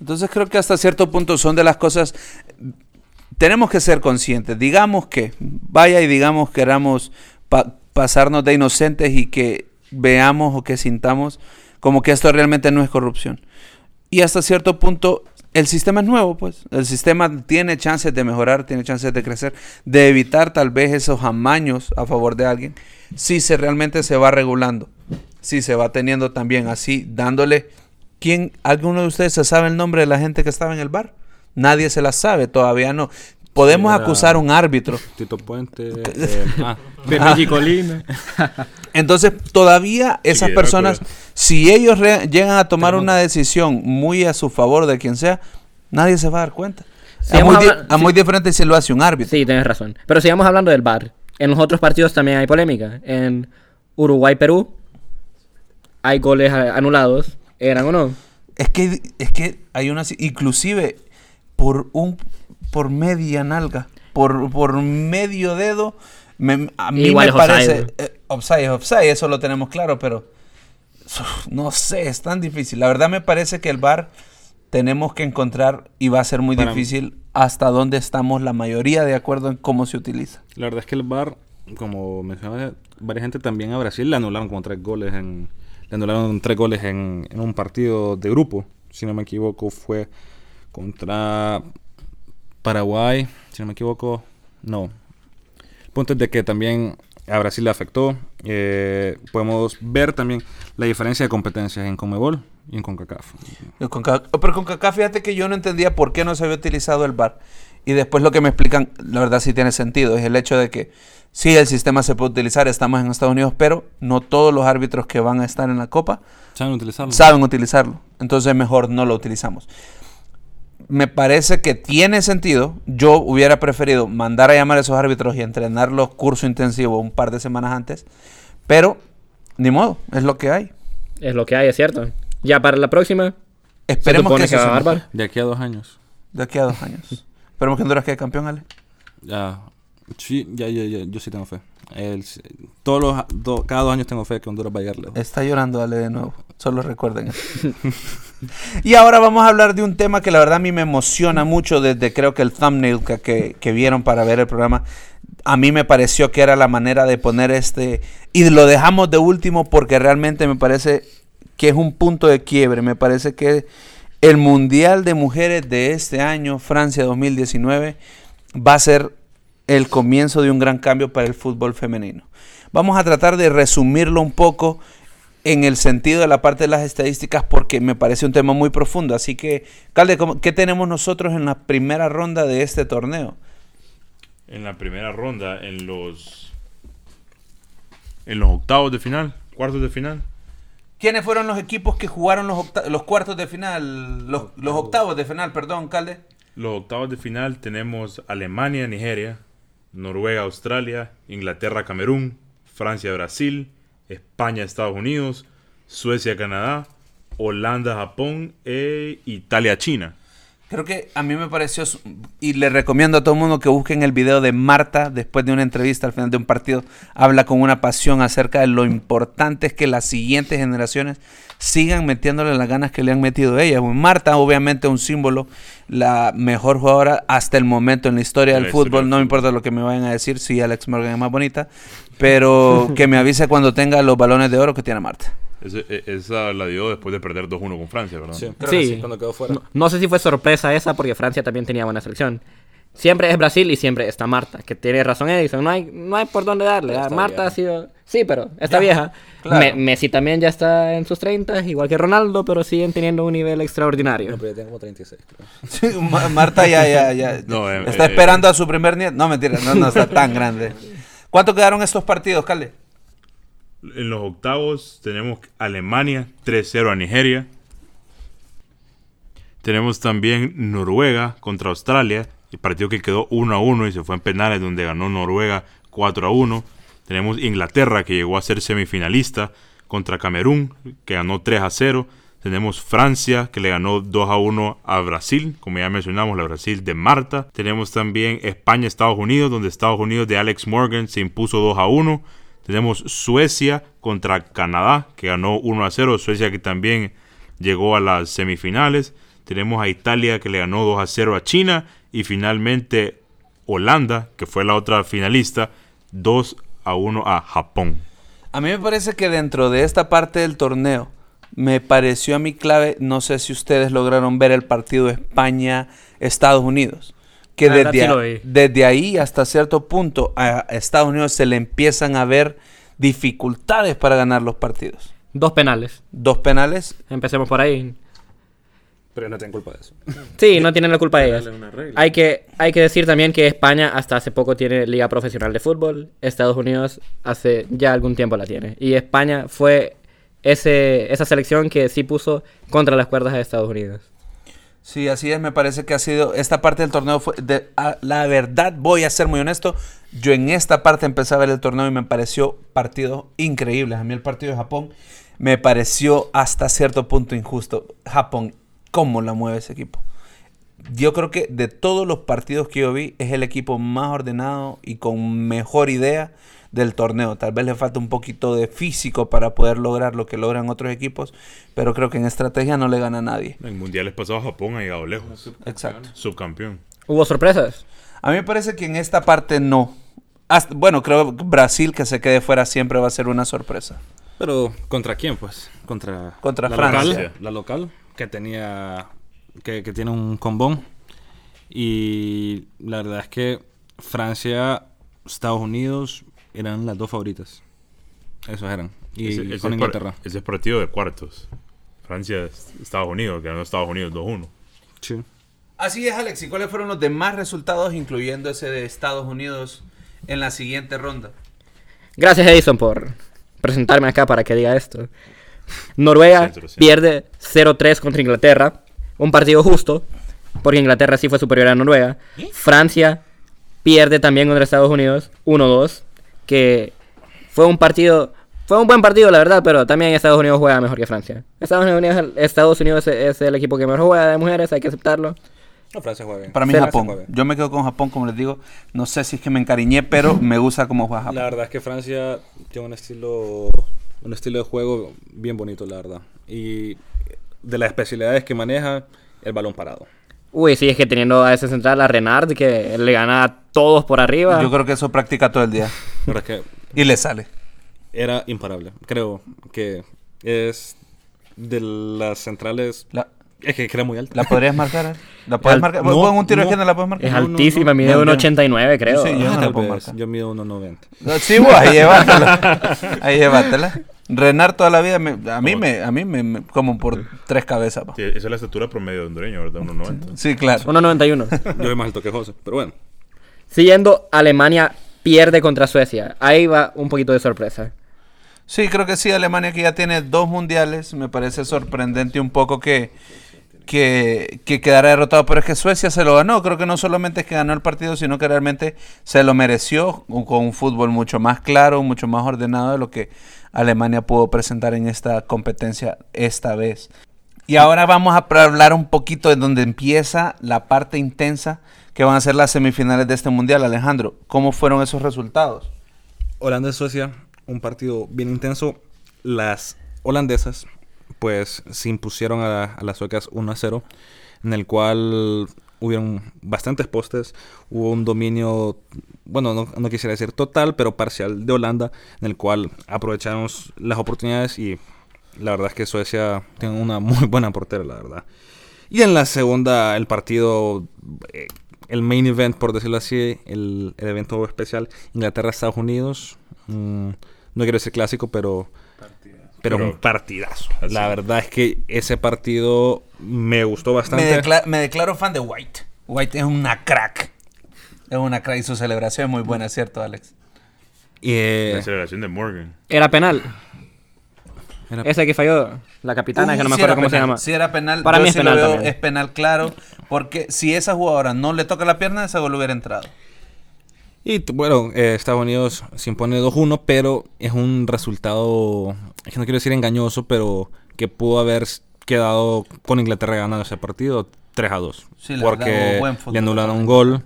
Entonces creo que hasta cierto punto son de las cosas... Tenemos que ser conscientes. Digamos que, vaya y digamos queramos pa- pasarnos de inocentes y que veamos o que sintamos como que esto realmente no es corrupción. Y hasta cierto punto el sistema es nuevo, pues. El sistema tiene chances de mejorar, tiene chances de crecer, de evitar tal vez esos amaños a favor de alguien, si se realmente se va regulando, si se va teniendo también así, dándole... ¿Quién, alguno de ustedes se sabe el nombre de la gente que estaba en el bar? Nadie se la sabe, todavía no. Podemos acusar a un árbitro. Tito Puente, eh, ah, Berluigi Colina. Entonces, todavía esas Sí, personas, recuerdo. si ellos re- llegan a tomar una decisión muy a su favor de quien sea, nadie se va a dar cuenta. Si es muy, di- diferente si lo hace un árbitro. Sí, tienes razón. Pero sigamos hablando del bar. En los otros partidos también hay polémica. En Uruguay-Perú hay goles anulados. ¿Eran o no? Es que, es que hay una, si- inclusive por un, por media nalga, por, por medio dedo, me- a mí Igual me es parece, offside. eh, offside es offside, eso lo tenemos claro, pero uf, no sé, es tan difícil. La verdad me parece que el VAR tenemos que encontrar y va a ser muy Para- difícil hasta dónde estamos la mayoría de acuerdo en cómo se utiliza. La verdad es que el VAR, como mencionaba varias gente, también a Brasil le anularon como tres goles en... Le anularon tres goles en, en un partido de grupo. Si no me equivoco, fue contra Paraguay. Si no me equivoco, no. El punto es de que también a Brasil le afectó. Eh, podemos ver también la diferencia de competencias en Conmebol y en CONCACAF. Ca- pero con Kaká, fíjate que yo no entendía por qué no se había utilizado el VAR. Y después lo que me explican, la verdad sí tiene sentido, es el hecho de que sí, el sistema se puede utilizar, estamos en Estados Unidos, pero no todos los árbitros que van a estar en la Copa ¿Saben utilizarlo? saben utilizarlo. Entonces mejor no lo utilizamos. Me parece que tiene sentido. Yo hubiera preferido mandar a llamar a esos árbitros y entrenarlos curso intensivo un par de semanas antes. Pero, ni modo, es lo que hay. Es lo que hay, es cierto. Ya para la próxima. Esperemos supone que que va se a. De aquí a dos años. De aquí a dos años. Esperemos que Honduras quede campeón, Ale. Ya Sí, ya, ya, ya, yo sí tengo fe. El- todos los, do- cada dos años tengo fe que Honduras va a llegar lejos. Está llorando, dale de nuevo. Solo recuerden y ahora vamos a hablar de un tema que la verdad a mí me emociona mucho desde creo que el thumbnail que, que, que vieron para ver el programa. A mí me pareció que era la manera de poner este... Y lo dejamos de último porque realmente me parece que es un punto de quiebre. Me parece que el Mundial de Mujeres de este año, Francia 2019, va a ser el comienzo de un gran cambio para el fútbol femenino. Vamos a tratar de resumirlo un poco en el sentido de la parte de las estadísticas porque me parece un tema muy profundo. Así que, Calde, ¿cómo- ¿qué tenemos nosotros en la primera ronda de este torneo? En la primera ronda, en los. En los octavos de final, cuartos de final. ¿Quiénes fueron los equipos que jugaron los, los cuartos de final, los, los octavos de final, perdón, Calde? Los octavos de final tenemos Alemania, Nigeria, Noruega, Australia, Inglaterra, Camerún, Francia, Brasil, España, Estados Unidos, Suecia, Canadá, Holanda, Japón e Italia, China. Creo que a mí me pareció, y le recomiendo a todo el mundo que busquen el video de Marta después de una entrevista al final de un partido. Habla con una pasión acerca de lo importante es que las siguientes generaciones sigan metiéndole las ganas que le han metido ellas. Marta, obviamente, un símbolo, la mejor jugadora hasta el momento en la historia del la fútbol. No me importa lo que me vayan a decir, si Alex Morgan es más bonita, pero que me avise cuando tenga los balones de oro que tiene Marta. Ese- e- esa la dio después de perder 2-1 con Francia, ¿verdad? Sí, Creo que Sí. cuando quedó fuera. No, no sé si fue sorpresa esa porque Francia también tenía buena selección. Siempre es Brasil y siempre está Marta, que tiene razón Edison. No hay, no hay por dónde darle. Marta vieja. ha sido... Sí, pero está Ya, vieja. claro. Me- Messi también ya está en sus 30, igual que Ronaldo, pero siguen teniendo un nivel extraordinario. No, pero ya tengo como 36, creo. Sí, Ma- Marta ya, ya, ya. No, eh, está eh, esperando a su primer nieto. No, mentira, no, no está tan grande. ¿Cuánto quedaron estos partidos, Calde? En los octavos tenemos Alemania 3-0 a Nigeria. Tenemos también Noruega contra Australia, el partido que quedó 1-1 y se fue en penales donde ganó Noruega 4-1. Tenemos Inglaterra que llegó a ser semifinalista contra Camerún, que ganó 3-0. Tenemos Francia que le ganó 2-1 a Brasil, como ya mencionamos, la Brasil de Marta. Tenemos también España-Estados Unidos, donde Estados Unidos de Alex Morgan se impuso 2-1. Tenemos Suecia contra Canadá, que ganó 1 a 0. Suecia que también llegó a las semifinales. Tenemos a Italia que le ganó 2 a 0 a China. Y finalmente Holanda, que fue la otra finalista, 2 a 1 a Japón. A mí me parece que dentro de esta parte del torneo, me pareció a mí clave, no sé si ustedes lograron ver el partido España-Estados Unidos. Que desde, a- ahí hasta cierto punto a Estados Unidos se le empiezan a ver dificultades para ganar los partidos. Dos penales. Dos penales, Empecemos por ahí. Pero no tienen culpa de eso. Sí, no tienen la culpa una regla. Hay que, hay que decir también que España hasta hace poco tiene liga profesional de fútbol. Estados Unidos hace ya algún tiempo la tiene. Y España fue ese, esa selección que sí puso contra las cuerdas a Estados Unidos. Sí, así es, me parece que ha sido, esta parte del torneo fue, de- a- la verdad voy a ser muy honesto, yo en esta parte empecé a ver el torneo y me pareció partidos increíbles. A mí el partido de Japón me pareció hasta cierto punto injusto. Japón, ¿cómo la mueve ese equipo? Yo creo que de todos los partidos que yo vi es el equipo más ordenado y con mejor idea del torneo. Tal vez le falta un poquito de físico para poder lograr lo que logran otros equipos, pero creo que en estrategia no le gana a nadie. En mundiales pasados Japón ha llegado lejos. Exacto. Subcampeón. ¿Hubo sorpresas? A mí me parece que en esta parte no. Hasta- bueno, creo que Brasil que se quede fuera siempre va a ser una sorpresa. Pero, ¿contra quién, pues? Contra, Contra la Francia. Local, la local, que tenía. Que, que tiene un combón. Y la verdad es que Francia, Estados Unidos eran las dos favoritas. Esos eran. Y Ese, ese con es par- Inglaterra. ese es partido de cuartos. Francia, Estados Unidos, que ganó Estados Unidos 2-1. Sí. Así es, Alex. ¿Y cuáles fueron los demás resultados, incluyendo ese de Estados Unidos, en la siguiente ronda? Gracias Edison por presentarme acá para que diga esto. Noruega Centro, sí. pierde 0-3 contra Inglaterra. Un partido justo, porque Inglaterra sí fue superior a Noruega. Francia pierde también contra Estados Unidos 1-2, que fue un partido... Fue un buen partido, la verdad, pero también Estados Unidos juega mejor que Francia. Estados Unidos, Estados Unidos es, es el equipo que mejor juega de mujeres, hay que aceptarlo. No, Francia juega bien. Para mí Japón. Yo me quedo con Japón, como les digo. No sé si es que me encariñé, pero me gusta cómo juega Japón. La verdad es que Francia tiene un estilo, un estilo de juego bien bonito, la verdad. Y de las especialidades que maneja, el balón parado. Uy, sí, es que teniendo a ese central, a Renard, que le gana a todos por arriba. Yo creo que eso practica todo el día. Pero es que Y le sale. era imparable. Creo que es de las centrales. La, Es que era muy alta. ¿La podrías marcar? ¿La puedes Al- marcar? no, ¿Vos en un tiro de no. esquina la puedes marcar? es no, no, altísima, no. mide No, un yo- 89, creo. Sí, yo no la puedo vez. marcar. Yo mido 1.90. No, Sí, vos, ahí llévatela. Ahí llévatela. Renar toda la vida, me- a mí, me, a mí me, me- como por tres cabezas. pa. Sí, esa es la estatura promedio de hondureño, ¿verdad? 1.90. Sí, claro. 1.91. Yo soy más alto que José, pero bueno. Siguiendo, Alemania pierde contra Suecia. Ahí va un poquito de sorpresa. Sí, creo que sí. Alemania que ya tiene dos mundiales. Me parece sorprendente un poco que, que, que quedara derrotado. Pero es que Suecia se lo ganó. Creo que no solamente es que ganó el partido, sino que realmente se lo mereció con un fútbol mucho más claro, mucho más ordenado de lo que Alemania pudo presentar en esta competencia esta vez. Y ahora vamos a hablar un poquito de donde empieza la parte intensa que van a ser las semifinales de este mundial. Alejandro, ¿cómo fueron esos resultados? Holanda-Suecia, un partido bien intenso. Las holandesas, pues, se impusieron a, a las suecas 1 a 0, en el cual hubieron bastantes postes. Hubo un dominio, bueno, no, no quisiera decir total, pero parcial de Holanda, en el cual aprovecharon las oportunidades y la verdad es que Suecia tiene una muy buena portera, la verdad. Y en la segunda, el partido, eh, el main event, por decirlo así, el, el evento especial, Inglaterra-Estados Unidos. mm, no quiero decir clásico, pero, pero, Pero- un partidazo. así. La verdad es que ese partido me gustó Me, bastante. decla- me declaro fan de White. White es una crack. Es una crack y su celebración es muy buena, ¿cierto, Alex? Y, eh, La celebración de Morgan. Era penal. era- Ese que falló. La capitana, Uy, que no me acuerdo cómo se penal, llama. Sí era penal. Para Yo mí es sí lo penal veo, también. Es penal, claro. Porque si esa jugadora no le toca la pierna, ese gol hubiera entrado. Y bueno, eh, Estados Unidos se impone 2-1, pero es un resultado, es que no quiero decir engañoso, pero que pudo haber quedado con Inglaterra ganando ese partido 3-2. Sí, porque le anularon un gol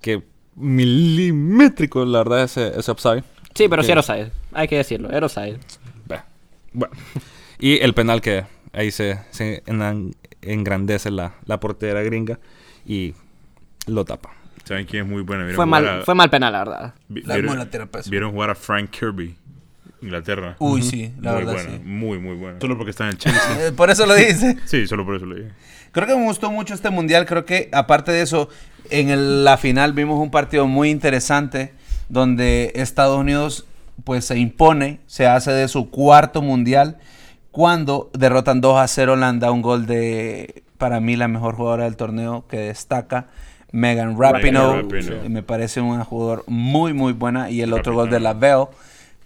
que milimétrico, la verdad, ese, ese upside. Sí, pero sí Que- era offside. Hay que decirlo, era offside. Bueno. Y el penal que ahí se, se engrandece la, la portera gringa y lo tapa. ¿Saben quién es muy buena? ¿Vieron Fue mal, a- fue mal penal, la verdad. vi- La vieron-. ¿Vieron jugar a Frank Kirby? Inglaterra. Uy, sí, la muy verdad buena, sí. muy, muy buena. Solo porque está en el Chelsea. Eh, por eso lo dice. sí, solo por eso lo dije. Creo que me gustó mucho este mundial. Creo que aparte de eso, en el- la final vimos un partido muy interesante donde Estados Unidos pues se impone, se hace de su cuarto mundial cuando derrotan 2 a 0 Holanda, un gol de para mí la mejor jugadora del torneo que destaca. Megan Rapinoe, Rapinoe. Me parece una jugadora muy muy buena y el otro Rapinoe. gol de la Bell.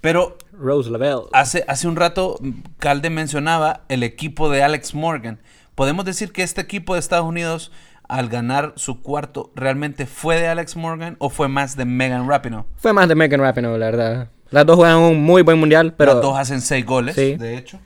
Pero Rose Lavelle. Hace, hace un rato Calde mencionaba el equipo de Alex Morgan. ¿Podemos decir que este equipo de Estados Unidos, al ganar su cuarto, realmente fue de Alex Morgan o fue más de Megan Rapinoe? Fue más de Megan Rapinoe, la verdad. Las dos juegan un muy buen mundial, pero... Las dos hacen seis goles, Sí. de hecho.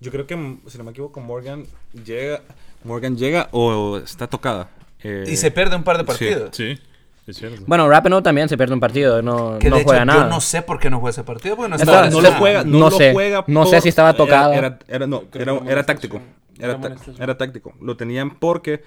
Yo creo que, si no me equivoco, Morgan llega, Morgan llega o está tocada. Eh, Y se pierde un par de sí, partidos. Sí, es cierto. Bueno, Rapinoe también se pierde un partido, no, Que no de hecho, juega nada. yo no sé por qué no juega ese partido, porque no estaba no no lo juega, no, No lo sé. juega No sé si estaba tocado. Era, era- no, era, era táctico. Era, táctico. Lo tenían porque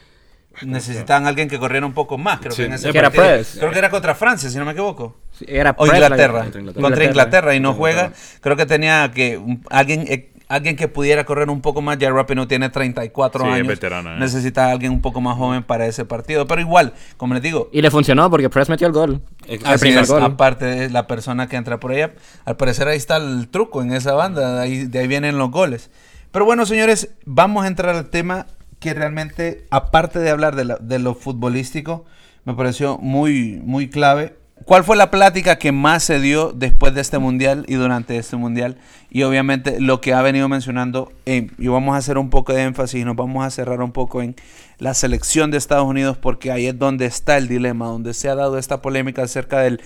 Necesitaban alguien que corriera un poco más, creo Sí. que en ese era partido. press. Creo que era contra Francia, si no me equivoco. Sí, Era O Inglaterra. Contra Contra Inglaterra y no juega. Creo que tenía que un- alguien eh, alguien que pudiera correr un poco más. Ya Rapinoe tiene 34 Sí, es años. veterana, ¿eh? Necesita a alguien un poco más joven para ese partido. Pero igual, como les digo, Y le funcionó porque Press metió el gol. El así primer es, gol. aparte de la persona que entra por ella, al parecer ahí está el truco en esa banda. De ahí, de ahí vienen los goles. Pero bueno, señores, vamos a entrar al tema que realmente, aparte de hablar de, la- de lo futbolístico, me pareció muy, muy clave. ¿Cuál fue la plática que más se dio después de este mundial y durante este mundial? Y obviamente lo que ha venido mencionando, eh, y vamos a hacer un poco de énfasis, nos vamos a cerrar un poco en la selección de Estados Unidos, porque ahí es donde está el dilema, donde se ha dado esta polémica acerca del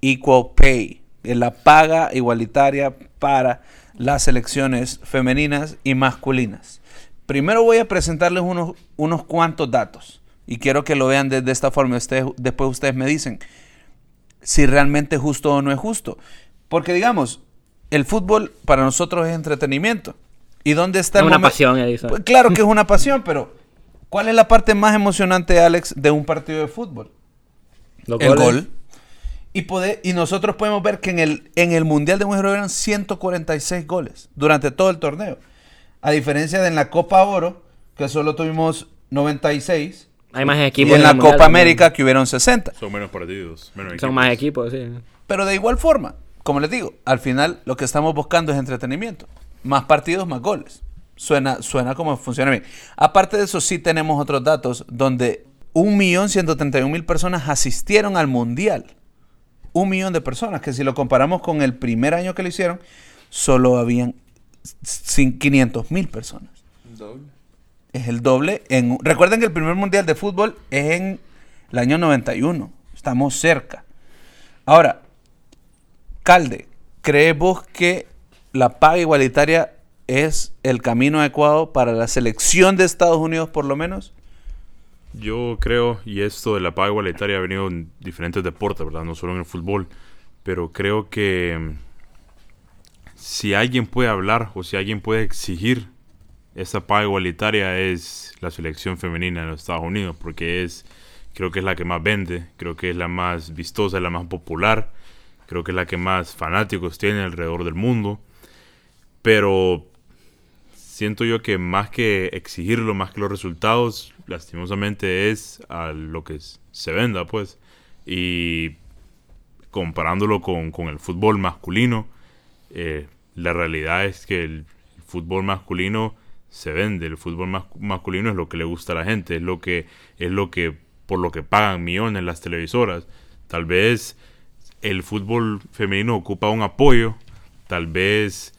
equal pay, de la paga igualitaria para las selecciones femeninas y masculinas. Primero voy a presentarles unos, unos cuantos datos Y quiero que lo vean desde esta forma. Después ustedes me dicen si realmente es justo o no es justo. Porque digamos, el fútbol para nosotros es entretenimiento. ¿Y dónde está Es el una pasión, Edison. Pues claro que es una pasión, pero ¿cuál es la parte más emocionante, Alex, de un partido de fútbol? Los el goles. gol. Y, poder, y nosotros podemos ver que en el, en el Mundial de Mujeres eran 146 goles durante todo el torneo. A diferencia de en la Copa Oro, que solo tuvimos 96. Hay más Y equipos. en la Mundial Copa también. América, que hubieron 60. Son menos partidos. Menos Son equipos. más equipos, sí. Pero de igual forma, como les digo, al final lo que estamos buscando es entretenimiento. Más partidos, más goles. Suena, suena como funciona bien. Aparte de eso, sí tenemos otros datos donde 1.131.000 personas asistieron al Mundial. Un millón de personas, que si lo comparamos con el primer año que lo hicieron, solo habían 500.000 personas. Es el doble. En, recuerden que el primer Mundial de fútbol es en el año 91. Estamos cerca. Ahora, Calde, ¿crees vos que la paga igualitaria es el camino adecuado para la selección de Estados Unidos, por lo menos? Yo creo, y esto de la paga igualitaria ha venido en diferentes deportes, ¿verdad? No solo en el fútbol, pero creo que mm, si alguien puede hablar o si alguien puede exigir esa paga igualitaria es la selección femenina de los Estados Unidos, porque es, creo que es la que más vende, creo que es la más vistosa, la más popular, creo que es la que más fanáticos tiene alrededor del mundo, pero siento yo que más que exigirlo, más que los resultados, lastimosamente es a lo que se venda, pues. Y comparándolo con, con el fútbol masculino, eh, la realidad es que el fútbol masculino se vende, el fútbol mas- masculino es lo que le gusta a la gente, es lo que es lo que por lo que pagan millones las televisoras. Tal vez el fútbol femenino ocupa un apoyo, tal vez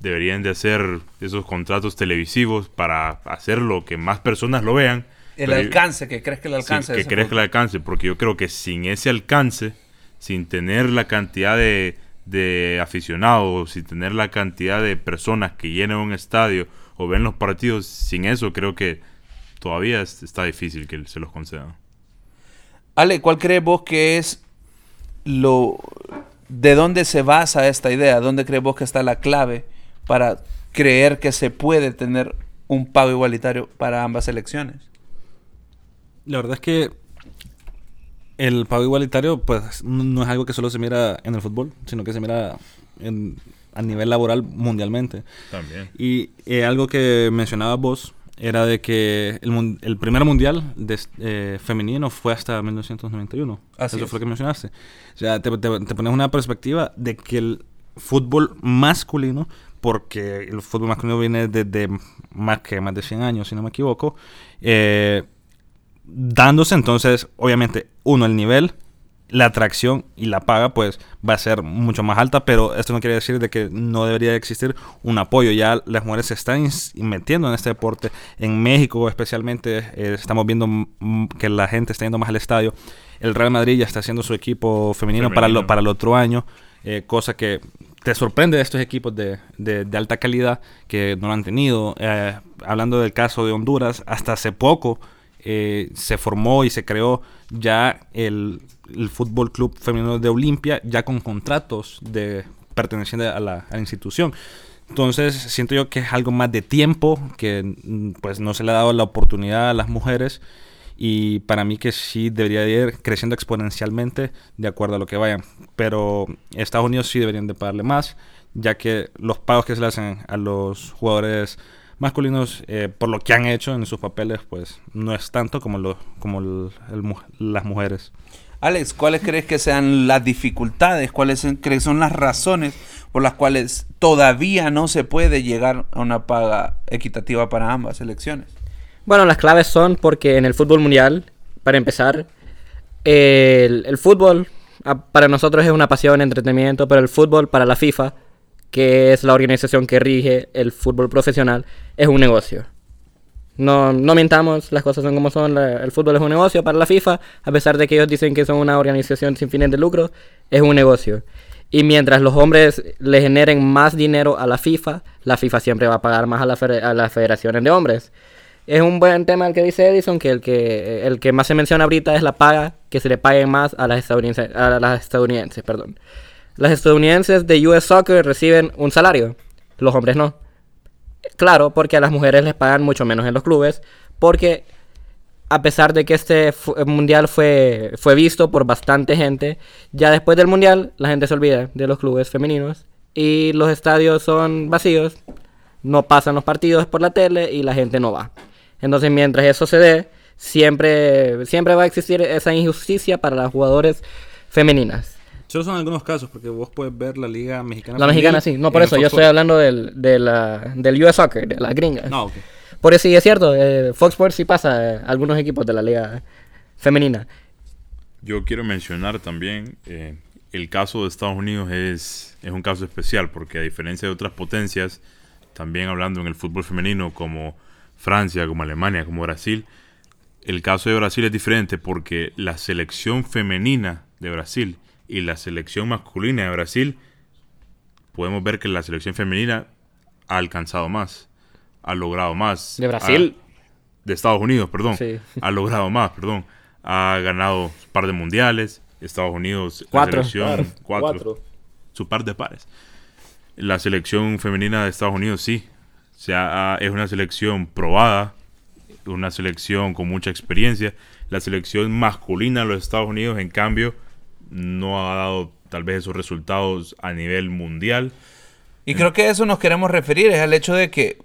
deberían de hacer esos contratos televisivos para hacerlo que más personas lo vean. El Pero- alcance, que crees que el alcance que crezca el alcance, porque yo creo que sin ese alcance, sin tener la cantidad de, de aficionados, sin tener la cantidad de personas que llenan un estadio o ven los partidos, sin eso creo que todavía es- está difícil que se los concedan. Ale, ¿cuál crees vos que es lo... ¿De dónde se basa esta idea? ¿Dónde crees vos que está la clave para creer que se puede tener un pago igualitario para ambas elecciones? La verdad es que el pago igualitario, pues, no no es algo que solo se mira en el fútbol, sino que se mira en- a nivel laboral mundialmente. También. Y eh, algo que mencionabas vos era de que el, el primer mundial de, eh, femenino fue hasta 1991. Así Eso es. fue lo que mencionaste. O sea, te, te- te pones una perspectiva de que el fútbol masculino, porque el fútbol masculino viene desde más que más de 100 años, si no me equivoco, eh, dándose entonces, obviamente, uno, el nivel, la atracción y la paga, pues va a ser mucho más alta, pero esto no quiere decir de que no debería existir un apoyo. Ya las mujeres se están metiendo en este deporte. En México, especialmente, eh, estamos viendo que la gente está yendo más al estadio. El Real Madrid ya está haciendo su equipo femenino, Para, lo- para el otro año, eh, cosa que te sorprende de estos equipos de, de- de alta calidad que no lo han tenido. Eh, hablando del caso de Honduras, hasta hace poco se formó y se creó ya el, el Fútbol Club Femenino de Olimpia, ya con contratos de pertenecientes a la, institución. Entonces siento yo que es algo más de tiempo, que mm, pues no se le ha dado la oportunidad a las mujeres y para mí que sí debería de ir creciendo exponencialmente de acuerdo a lo que vayan. Pero Estados Unidos sí deberían de pagarle más, ya que los pagos que se le hacen a los jugadores masculinos eh, por lo que han hecho en sus papeles, pues no es tanto como, lo, como el- las mujeres. Alex, ¿cuáles crees que sean las dificultades? ¿Cuáles crees son las razones por las cuales todavía no se puede llegar a una paga equitativa para ambas elecciones? Bueno, las claves son porque en el fútbol mundial, para empezar, el, el fútbol ah, para nosotros es una pasión, entretenimiento, pero el fútbol para la FIFA, que es la organización que rige el fútbol profesional, es un negocio. No, no mintamos, las cosas son como son, el fútbol es un negocio para la FIFA, a pesar de que ellos dicen que son una organización sin fines de lucro, es un negocio. Y mientras los hombres le generen más dinero a la FIFA, la FIFA siempre va a pagar más a, la a las federaciones de hombres. Es un buen tema el que dice Edison, que el que el que más se menciona ahorita es la paga que se le pague más a las estadounidenses, a las estadounidenses, perdón. Las estadounidenses de US Soccer reciben un salario, los hombres no. Claro, porque a las mujeres les pagan mucho menos en los clubes, porque a pesar de que este mundial fue, fue visto por bastante gente, ya después del mundial la gente se olvida de los clubes femeninos y los estadios son vacíos, no pasan los partidos por la tele y la gente no va. Entonces mientras eso se dé, siempre, siempre va a existir esa injusticia para las jugadoras femeninas. Solo son algunos casos, porque vos puedes ver la Liga Mexicana. La mexicana sí, no por eso, yo estoy hablando del, de la, del US Soccer, de las gringas. No, ok. Por eso sí es cierto, eh, Fox Sports sí pasa eh, algunos equipos de la liga femenina. Yo quiero mencionar también, eh, el caso de Estados Unidos es, es un caso especial porque a diferencia de otras potencias, también hablando en el fútbol femenino como Francia, como Alemania, como Brasil, el caso de Brasil es diferente porque la selección femenina de Brasil y la selección masculina de Brasil, podemos ver que la selección femenina ha alcanzado más, ha logrado más. De Brasil. ha- de Estados Unidos, perdón. Sí. Ha logrado más, perdón. Ha ganado un par de mundiales. Estados Unidos, la Cuatro. selección, cuatro, su par de pares. La selección femenina de Estados Unidos, sí. O sea, es una selección probada, una selección con mucha experiencia. La selección masculina de los Estados Unidos, en cambio, no ha dado tal vez esos resultados a nivel mundial. Y creo que a eso nos queremos referir, es al hecho de que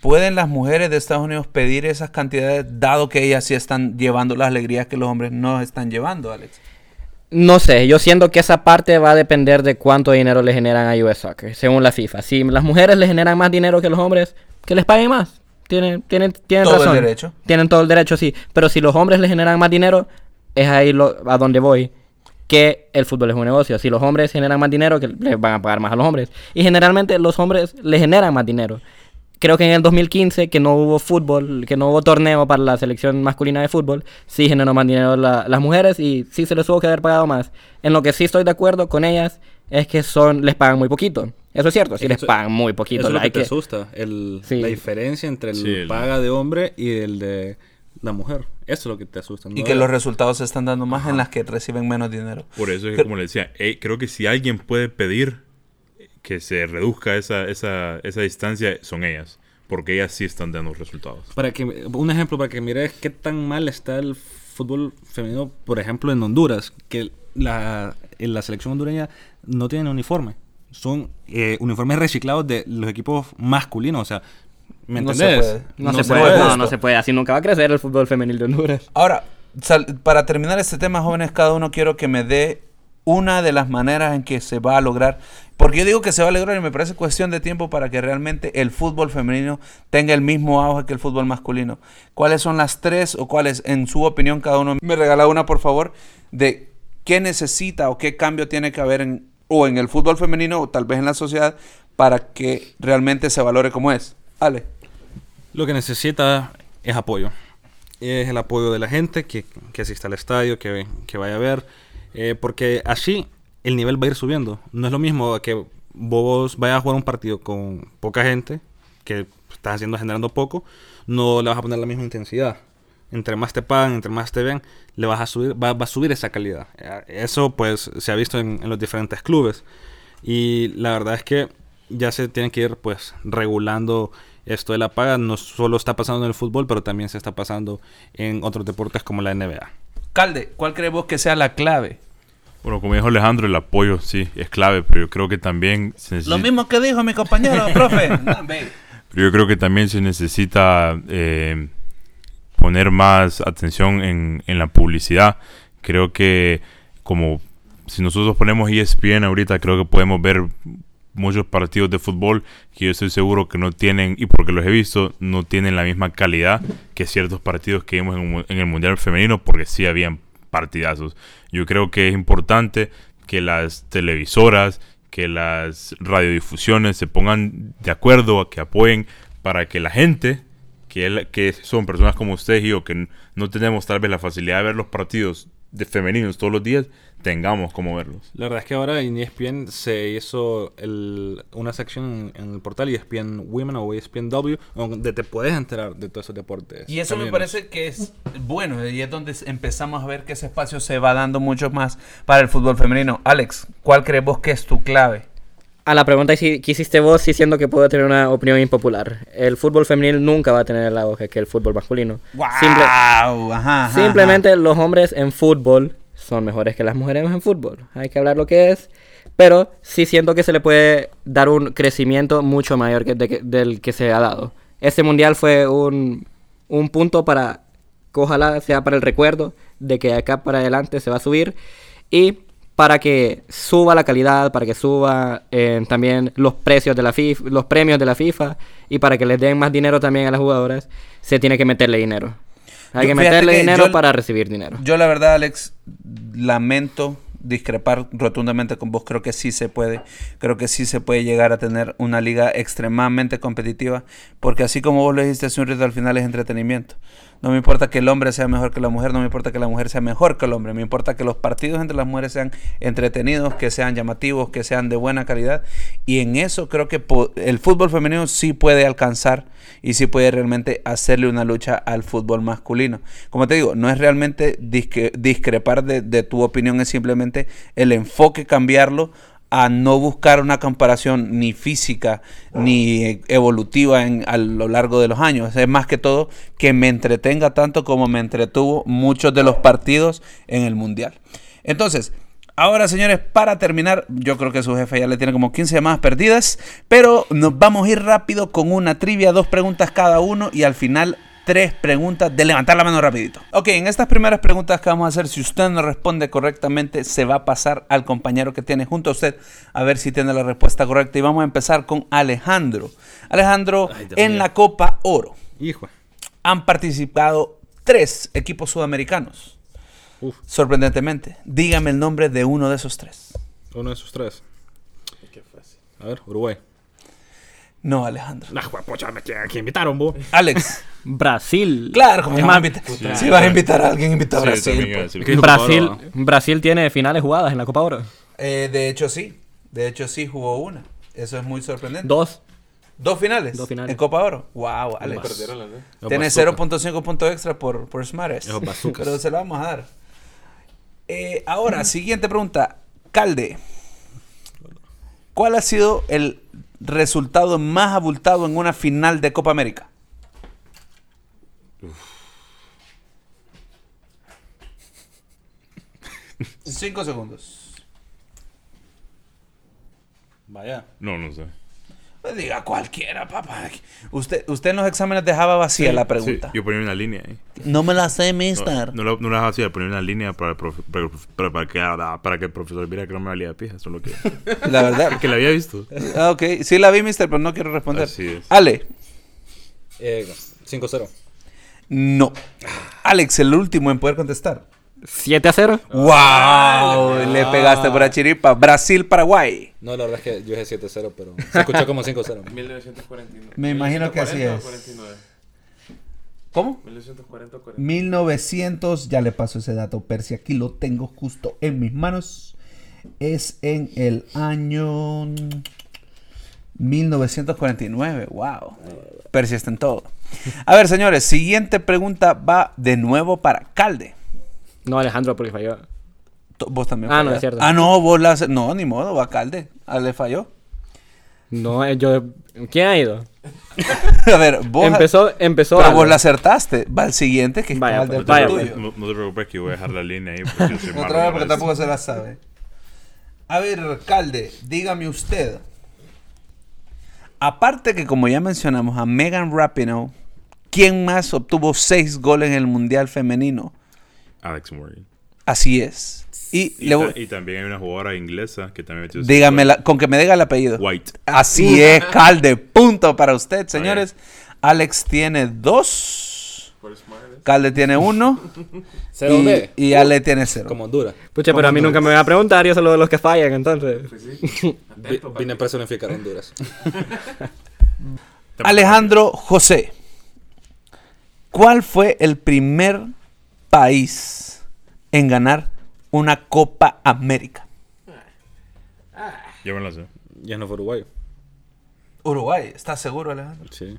pueden las mujeres de Estados Unidos pedir esas cantidades, dado que ellas sí están llevando las alegrías que los hombres no están llevando, Alex. No sé, yo siento que esa parte va a depender de cuánto dinero le generan a US Soccer, según la FIFA. Si las mujeres le generan más dinero que los hombres, que les paguen más. Tienen, tienen, tienen Todo el derecho. Tienen todo el derecho, sí. Pero si los hombres le generan más dinero, es ahí lo, a donde voy. Que el fútbol es un negocio. Si los hombres generan más dinero, que les van a pagar más a los hombres. Y generalmente los hombres le generan más dinero. Creo que en el 2015, que no hubo fútbol, que no hubo torneo para la selección masculina de fútbol, sí generó más dinero la- las mujeres y sí se les tuvo que haber pagado más. En lo que sí estoy de acuerdo con ellas es que son les pagan muy poquito. Eso es cierto, sí les pagan muy poquito. Eso es lo que te que- asusta, el, Sí. la diferencia entre el Sí, el- paga de hombre y el de la mujer. Eso es lo que te asusta. Y que los resultados se están dando más en las que reciben menos dinero. Por eso es que, como le decía, eh, creo que si alguien puede pedir que se reduzca esa, esa, esa distancia, son ellas. Porque ellas sí están dando resultados. Para que, un ejemplo para que mires qué tan mal está el fútbol femenino, por ejemplo, en Honduras, que la, en la selección hondureña no tienen uniforme. Son eh, uniformes reciclados de los equipos masculinos. O sea, ¿me No se entendés? No, No se, puede, puede. no, no se puede. Así nunca va a crecer el fútbol femenil de Honduras. Ahora, sal- para terminar este tema, jóvenes, cada uno quiero que me dé una de las maneras en que se va a lograr. Porque yo digo que se va a lograr y me parece cuestión de tiempo para que realmente el fútbol femenino tenga el mismo auge que el fútbol masculino. ¿Cuáles son las tres o cuáles, en su opinión, cada uno me regala una, por favor, de qué necesita o qué cambio tiene que haber en, o en el fútbol femenino o tal vez en la sociedad para que realmente se valore como es? Ale. Lo que necesita es apoyo. Es el apoyo de la gente que, que asista al estadio, que, que vaya a ver. eh, porque así el nivel va a ir subiendo. No es lo mismo que vos vayas a jugar un partido con poca gente, que estás haciendo generando poco, no le vas a poner la misma intensidad. Entre más te pagan, entre más te ven, le vas a subir, va, va a subir esa calidad. Eh, Eso pues se ha visto en, en los diferentes clubes. Y la verdad es que ya se tiene que ir pues regulando esto de la paga. No solo está pasando en el fútbol, pero también se está pasando en otros deportes como la NBA. Calde, ¿cuál crees vos que sea la clave? Bueno, como dijo Alejandro, el apoyo sí es clave, pero yo creo que también se necesita, Lo mismo que dijo mi compañero, profe. pero yo creo que también se necesita eh, poner más atención en, en la publicidad. Creo que como si nosotros ponemos ESPN ahorita, creo que podemos ver muchos partidos de fútbol que yo estoy seguro que no tienen, y porque los he visto, no tienen la misma calidad que ciertos partidos que vimos en, en el Mundial Femenino, porque sí habían partidazos. Yo creo que es importante que las televisoras, que las radiodifusiones se pongan de acuerdo, que apoyen para que la gente, que, que son personas como ustedes y yo, que no tenemos tal vez la facilidad de ver los partidos de femeninos todos los días, tengamos como verlos. La verdad es que ahora en ESPN se hizo el- una sección en, el portal ESPN Women o ESPN W donde te puedes enterar de todos esos deportes. Y eso me parece que es bueno, y es donde empezamos a ver que ese espacio se va dando mucho más para el fútbol femenino. Alex, ¿cuál crees vos que es tu clave? A la pregunta que hiciste vos, sí siento que puedo tener una opinión impopular. El fútbol femenil nunca va a tener el auge que el fútbol masculino. Simple- Wow, ajá, ajá, simplemente los hombres en fútbol son mejores que las mujeres en fútbol. Hay que hablar lo que es. Pero sí siento que se le puede dar un crecimiento mucho mayor que de que- del que se ha dado. Este mundial fue un, un punto para ojalá sea para el recuerdo de que acá para adelante se va a subir y para que suba la calidad, para que suba eh, también los precios de la FIFA, los premios de la FIFA y para que les den más dinero también a las jugadoras, se tiene que meterle dinero. Hay Yo- que meterle que dinero yo- para recibir dinero. Yo la verdad, Alex, lamento discrepar rotundamente con vos. Creo que sí se puede. Creo que sí se puede llegar a tener una liga extremadamente competitiva. Porque así como vos lo dijiste hace un rato, al final es entretenimiento. No me importa que el hombre sea mejor que la mujer, no me importa que la mujer sea mejor que el hombre. Me importa que los partidos entre las mujeres sean entretenidos, que sean llamativos, que sean de buena calidad. Y en eso creo que el fútbol femenino sí puede alcanzar y sí puede realmente hacerle una lucha al fútbol masculino. Como te digo, no es realmente discrepar de, de tu opinión, es simplemente el enfoque cambiarlo a no buscar una comparación ni física ni evolutiva en, a lo largo de los años. Es más que todo que me entretenga tanto como me entretuvo muchos de los partidos en el Mundial. Entonces, ahora señores, para terminar, yo creo que su jefe ya le tiene como 15 llamadas perdidas, pero nos vamos a ir rápido con una trivia, dos preguntas cada uno y al final tres preguntas de levantar la mano rapidito. Ok, en estas primeras preguntas que vamos a hacer, si usted no responde correctamente, se va a pasar al compañero que tiene junto a usted a ver si tiene la respuesta correcta. Y vamos a empezar con Alejandro. Alejandro, Ay, en mío. la Copa Oro Hijo. han participado tres equipos sudamericanos. Uf. Sorprendentemente. Dígame el nombre de uno de esos tres. Uno de esos tres. A ver, Uruguay. No, Alejandro. Me aquí invitaron, vos. Alex. Brasil. Claro, como más, invitar. Si vas a invitar a alguien, invita a Sí, Brasil. pues. decir ¿Qué dijo Brasil? Brasil tiene finales jugadas en la Copa Oro. Eh, de hecho, sí. De hecho, sí jugó una. Eso es muy sorprendente. Dos. Dos finales. Dos finales. En Copa Oro. Wow, Alex. Los Tiene bazooka. 0.5 puntos extra por, por Smares. Pero se lo vamos a dar. Eh, ahora, siguiente pregunta. Calde. ¿Cuál ha sido el resultado más abultado en una final de Copa América? Cinco segundos. Vaya. No, no sé. Pues diga cualquiera, papá. Usted, usted en los exámenes dejaba vacía la pregunta. Sí, yo ponía una línea ahí. No me la sé, No, mister. no, la- no la dejaba le ponía una línea para, profe- para, para- para que, para que el profesor viera que no me valía de pija. Eso es lo que, La verdad. que la había visto. Ah, ok, sí la vi, mister, pero no quiero responder. Así es. Ale, Eh, 5-0. no. Alex, el último en poder contestar. 7 a 0. ¡Wow! Le pegaste por la chiripa. Brasil-Paraguay. No, la verdad es que yo dije 7-0, pero se escuchó como 5-0. 1949. Me imagino que así 1940 o es. 49. ¿Cómo? 1940 o 49. 1900, ya le paso ese dato, Percy, aquí lo tengo justo en mis manos. Es en el año 1949, wow. Percy está en todo. A ver, señores, siguiente pregunta va de nuevo para Calde. No, Alejandro, porque falló. Vos también. Ah, no, es cierto. Ah, no, vos la... No, ni modo, va Calde. Ah, le falló. No, eh, yo. ¿Quién ha ido? A ver, vos... Empezó, empezó. Pero vos la acertaste. Va al siguiente, que es Vaya, cabal pues, del vaya, tuyo. No, no te preocupes que yo voy a dejar la línea ahí. Porque yo Otra vez porque tampoco se la sabe. A ver, alcalde, dígame usted. Aparte que como ya mencionamos a Megan Rapinoe, ¿quién más obtuvo seis goles en el Mundial Femenino? Alex Morgan. Así es. Y, Y, le voy- ta- y también hay una jugadora inglesa que también metió. dígame la- con que me diga el apellido. White. Así es, calde. Punto para usted, señores. Alex tiene dos. Calde tiene uno. 0 y, y Ale tiene cero. Como Honduras. Pucha, pero a mí nunca me van a preguntar, yo solo de los que fallan, entonces. Pues sí. Vine a papi. personificar a Honduras. Alejandro José, ¿cuál fue el primer país en ganar una Copa América? Yo me la sé. Ya no fue Uruguay. Uruguay, ¿estás seguro, Alejandro? Sí.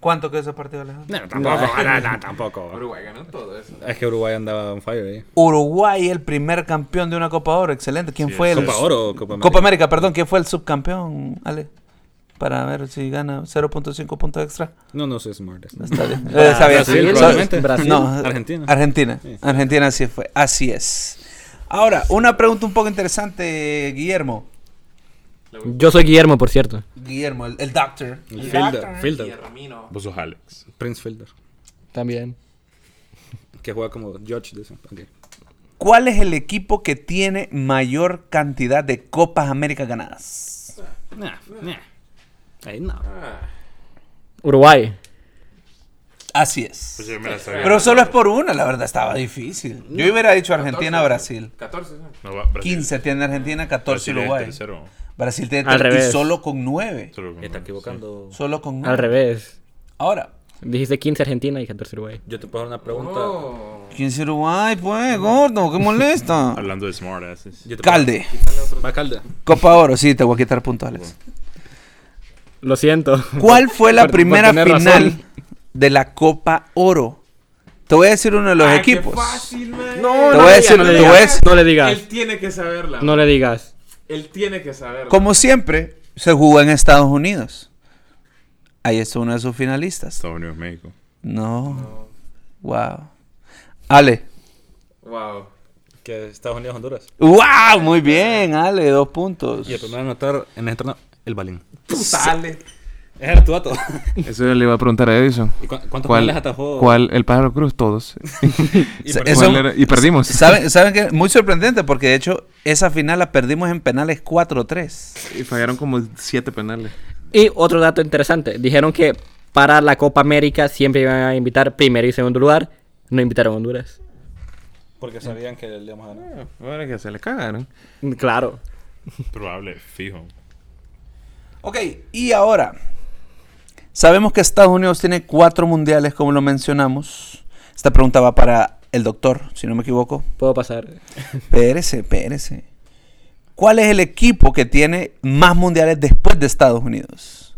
¿Cuánto quedó ese partido, Alejandro? No, tampoco, no, no, tampoco. Uruguay ganó todo eso. Es que Uruguay andaba on fire ahí. Uruguay, el primer campeón de una Copa Oro, excelente. ¿Quién Sí, fue el ¿Copa Oro o Copa América? Copa América, perdón, ¿quién fue el subcampeón, Ale? Para ver si gana 0.5 puntos extra. No, no soy smart. Está bien. Eh, está bien. Brasil, probablemente. Brasil. No, Argentina. Argentina. Sí. Argentina sí fue. Así es. Ahora, una pregunta un poco interesante, Guillermo. Yo soy Guillermo, por cierto. Guillermo, el, el doctor. El Fielder. Fielder. Ramino. Vos sos Alex. Prince Fielder. También. Que juega como George de ese. ok. ¿Cuál es el equipo que tiene mayor cantidad de Copas América ganadas? Nah, nah. Ahí no. Uruguay. Así es. Pues yo me la sabía. Pero solo es por una, la verdad, estaba difícil. Yo hubiera dicho Argentina, Brasil. 14, ¿no? No, va- Brasil. 15 tiene Argentina, 14 Brasil es Uruguay. tercero. Brasil tiene Al tres- y revés. solo con 9. Solo con- Está equivocando. Solo con 9. Al revés. Ahora, Dijiste 15 Argentina y 14 Uruguay. Yo te puedo hacer una pregunta. Oh. 15 Uruguay, pues, gordo, qué molesta. Hablando de smart asses. Yo te puedo- Calde, Va, Calde. Copa Oro, sí, te voy a quitar puntos, Alex. Lo siento. ¿Cuál fue la Por- primera final razón. de la Copa Oro? Te voy a decir uno de los Ay, equipos. Qué fácil, man. No, Te no voy a le decir- digas, no le digas. No le digas. Él tiene que saberla. No le digas. Él tiene que saberla. Como siempre, se jugó en Estados Unidos. Ahí está uno de sus finalistas. Estados Unidos, México. No. No. Wow. Ale. Wow. Que Estados Unidos, Honduras. ¡Wow! Muy bien, Ale, dos puntos. Y el primero a anotar en el el balín. Tú sale. Ese era tu dato. Eso yo le iba a preguntar a Edison. ¿Y cu- cuántos ¿Cuál, penales atajó? cuál? El pájaro cruz, todos. Y perdimos. ¿Saben, ¿Saben qué? Muy sorprendente porque de hecho esa final la perdimos en penales 4-3. Y fallaron como siete penales. Y otro dato interesante. Dijeron que para la Copa América siempre iban a invitar primero y segundo lugar. No invitaron a Honduras. Porque sabían que le íbamos a ganar. Ahora que se le cagaron. Claro. Probable, fijo. Ok, y ahora. Sabemos que Estados Unidos tiene cuatro mundiales, como lo mencionamos. Esta pregunta va para el doctor, si no me equivoco. Puedo pasar. Pérese, pérese. ¿Cuál es el equipo que tiene más mundiales después de Estados Unidos?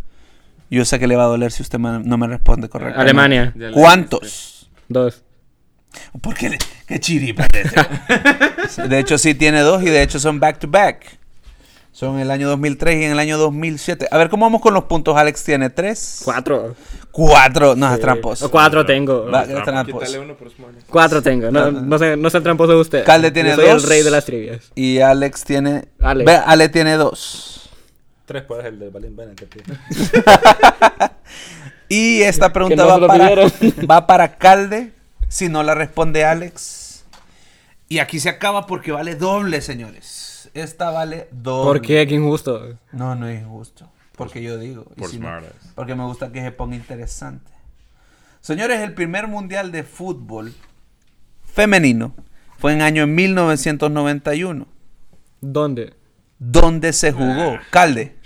Yo sé que le va a doler si usted no me responde correctamente. Alemania. ¿Cuántos? Dos. Porque le- qué chiripa. de hecho, sí tiene dos y de hecho son back to back. Son en el año 2003 y en el año 2007. A ver, ¿cómo vamos con los puntos? Alex tiene tres. Cuatro. Cuatro. No, es tramposo. O cuatro tengo. Va, No, es tramposo. Quítale uno por. Cuatro tengo. No, no, sé, no sean tramposos usted. Calde tiene Yo soy dos. el rey de las trivias. Y Alex tiene... Alex. Ve, Ale tiene dos. Tres puedes el te pido. Y esta pregunta no va, para, va para Calde. Si no la responde Alex. Y aquí se acaba porque vale doble, señores. Esta vale doble. ¿Por qué? Qué injusto. No, no es injusto. Porque yo digo. Por si no- porque me gusta que se ponga interesante. Señores, el primer mundial de fútbol femenino fue en año 1991. ¿Dónde? ¿Dónde se jugó? Calde.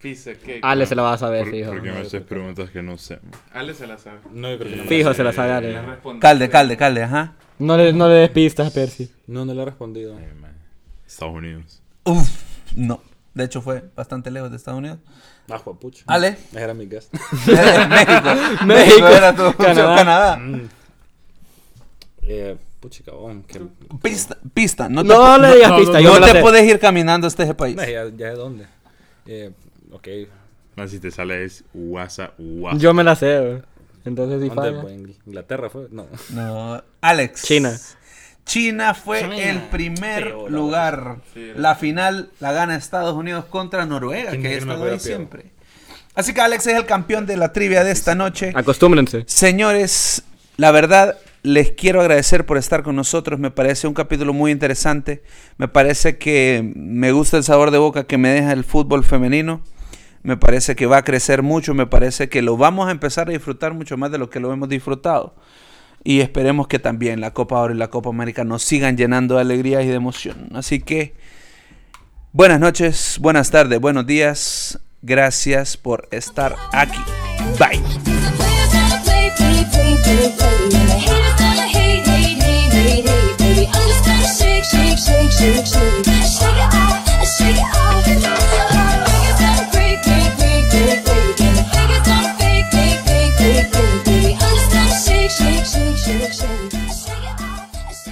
Pisa, ¿qué? Ale se la va a saber, ¿Por, fijo. por qué me haces preguntas que no sé? Ale se la sabe. No, yo creo que no. Fijo se la sabe Ale. Calde, calde, calde, ajá. No le, no le des pistas, Percy. No, no le he respondido. Ay, man. Estados Unidos. Uf, no. De hecho fue bastante lejos de Estados Unidos. Ah, juepucha. Ale. Ese era mi guest. México. México. era tu opción, Canadá. Canadá. eh, pucha, cabrón. Que... Pista, pista. No te, No le digas no, pista, no yo me la te puedes ir caminando hasta ese país. No, ya, ya de dónde. Eh, ok. Más si te sale es WhatsApp, WhatsApp. Yo me la sé, güey. Entonces si ¿Dónde falla. fue? ¿En Inglaterra fue? No. No. Alex. China. China fue el primer lugar. Sí, la final la gana Estados Unidos contra Noruega, ¿Quién que juega ahí peor? siempre. Así que Alex es el campeón de la trivia de esta noche. Acostúmbrense. Señores, la verdad les quiero agradecer por estar con nosotros. Me parece un capítulo muy interesante. Me parece que me gusta el sabor de boca que me deja el fútbol femenino. Me parece que va a crecer mucho. Me parece que lo vamos a empezar a disfrutar mucho más de lo que lo hemos disfrutado y esperemos que también la Copa Oro y la Copa América nos sigan llenando de alegría y de emoción. Así que buenas noches, buenas tardes, buenos días. Gracias por estar aquí. Bye.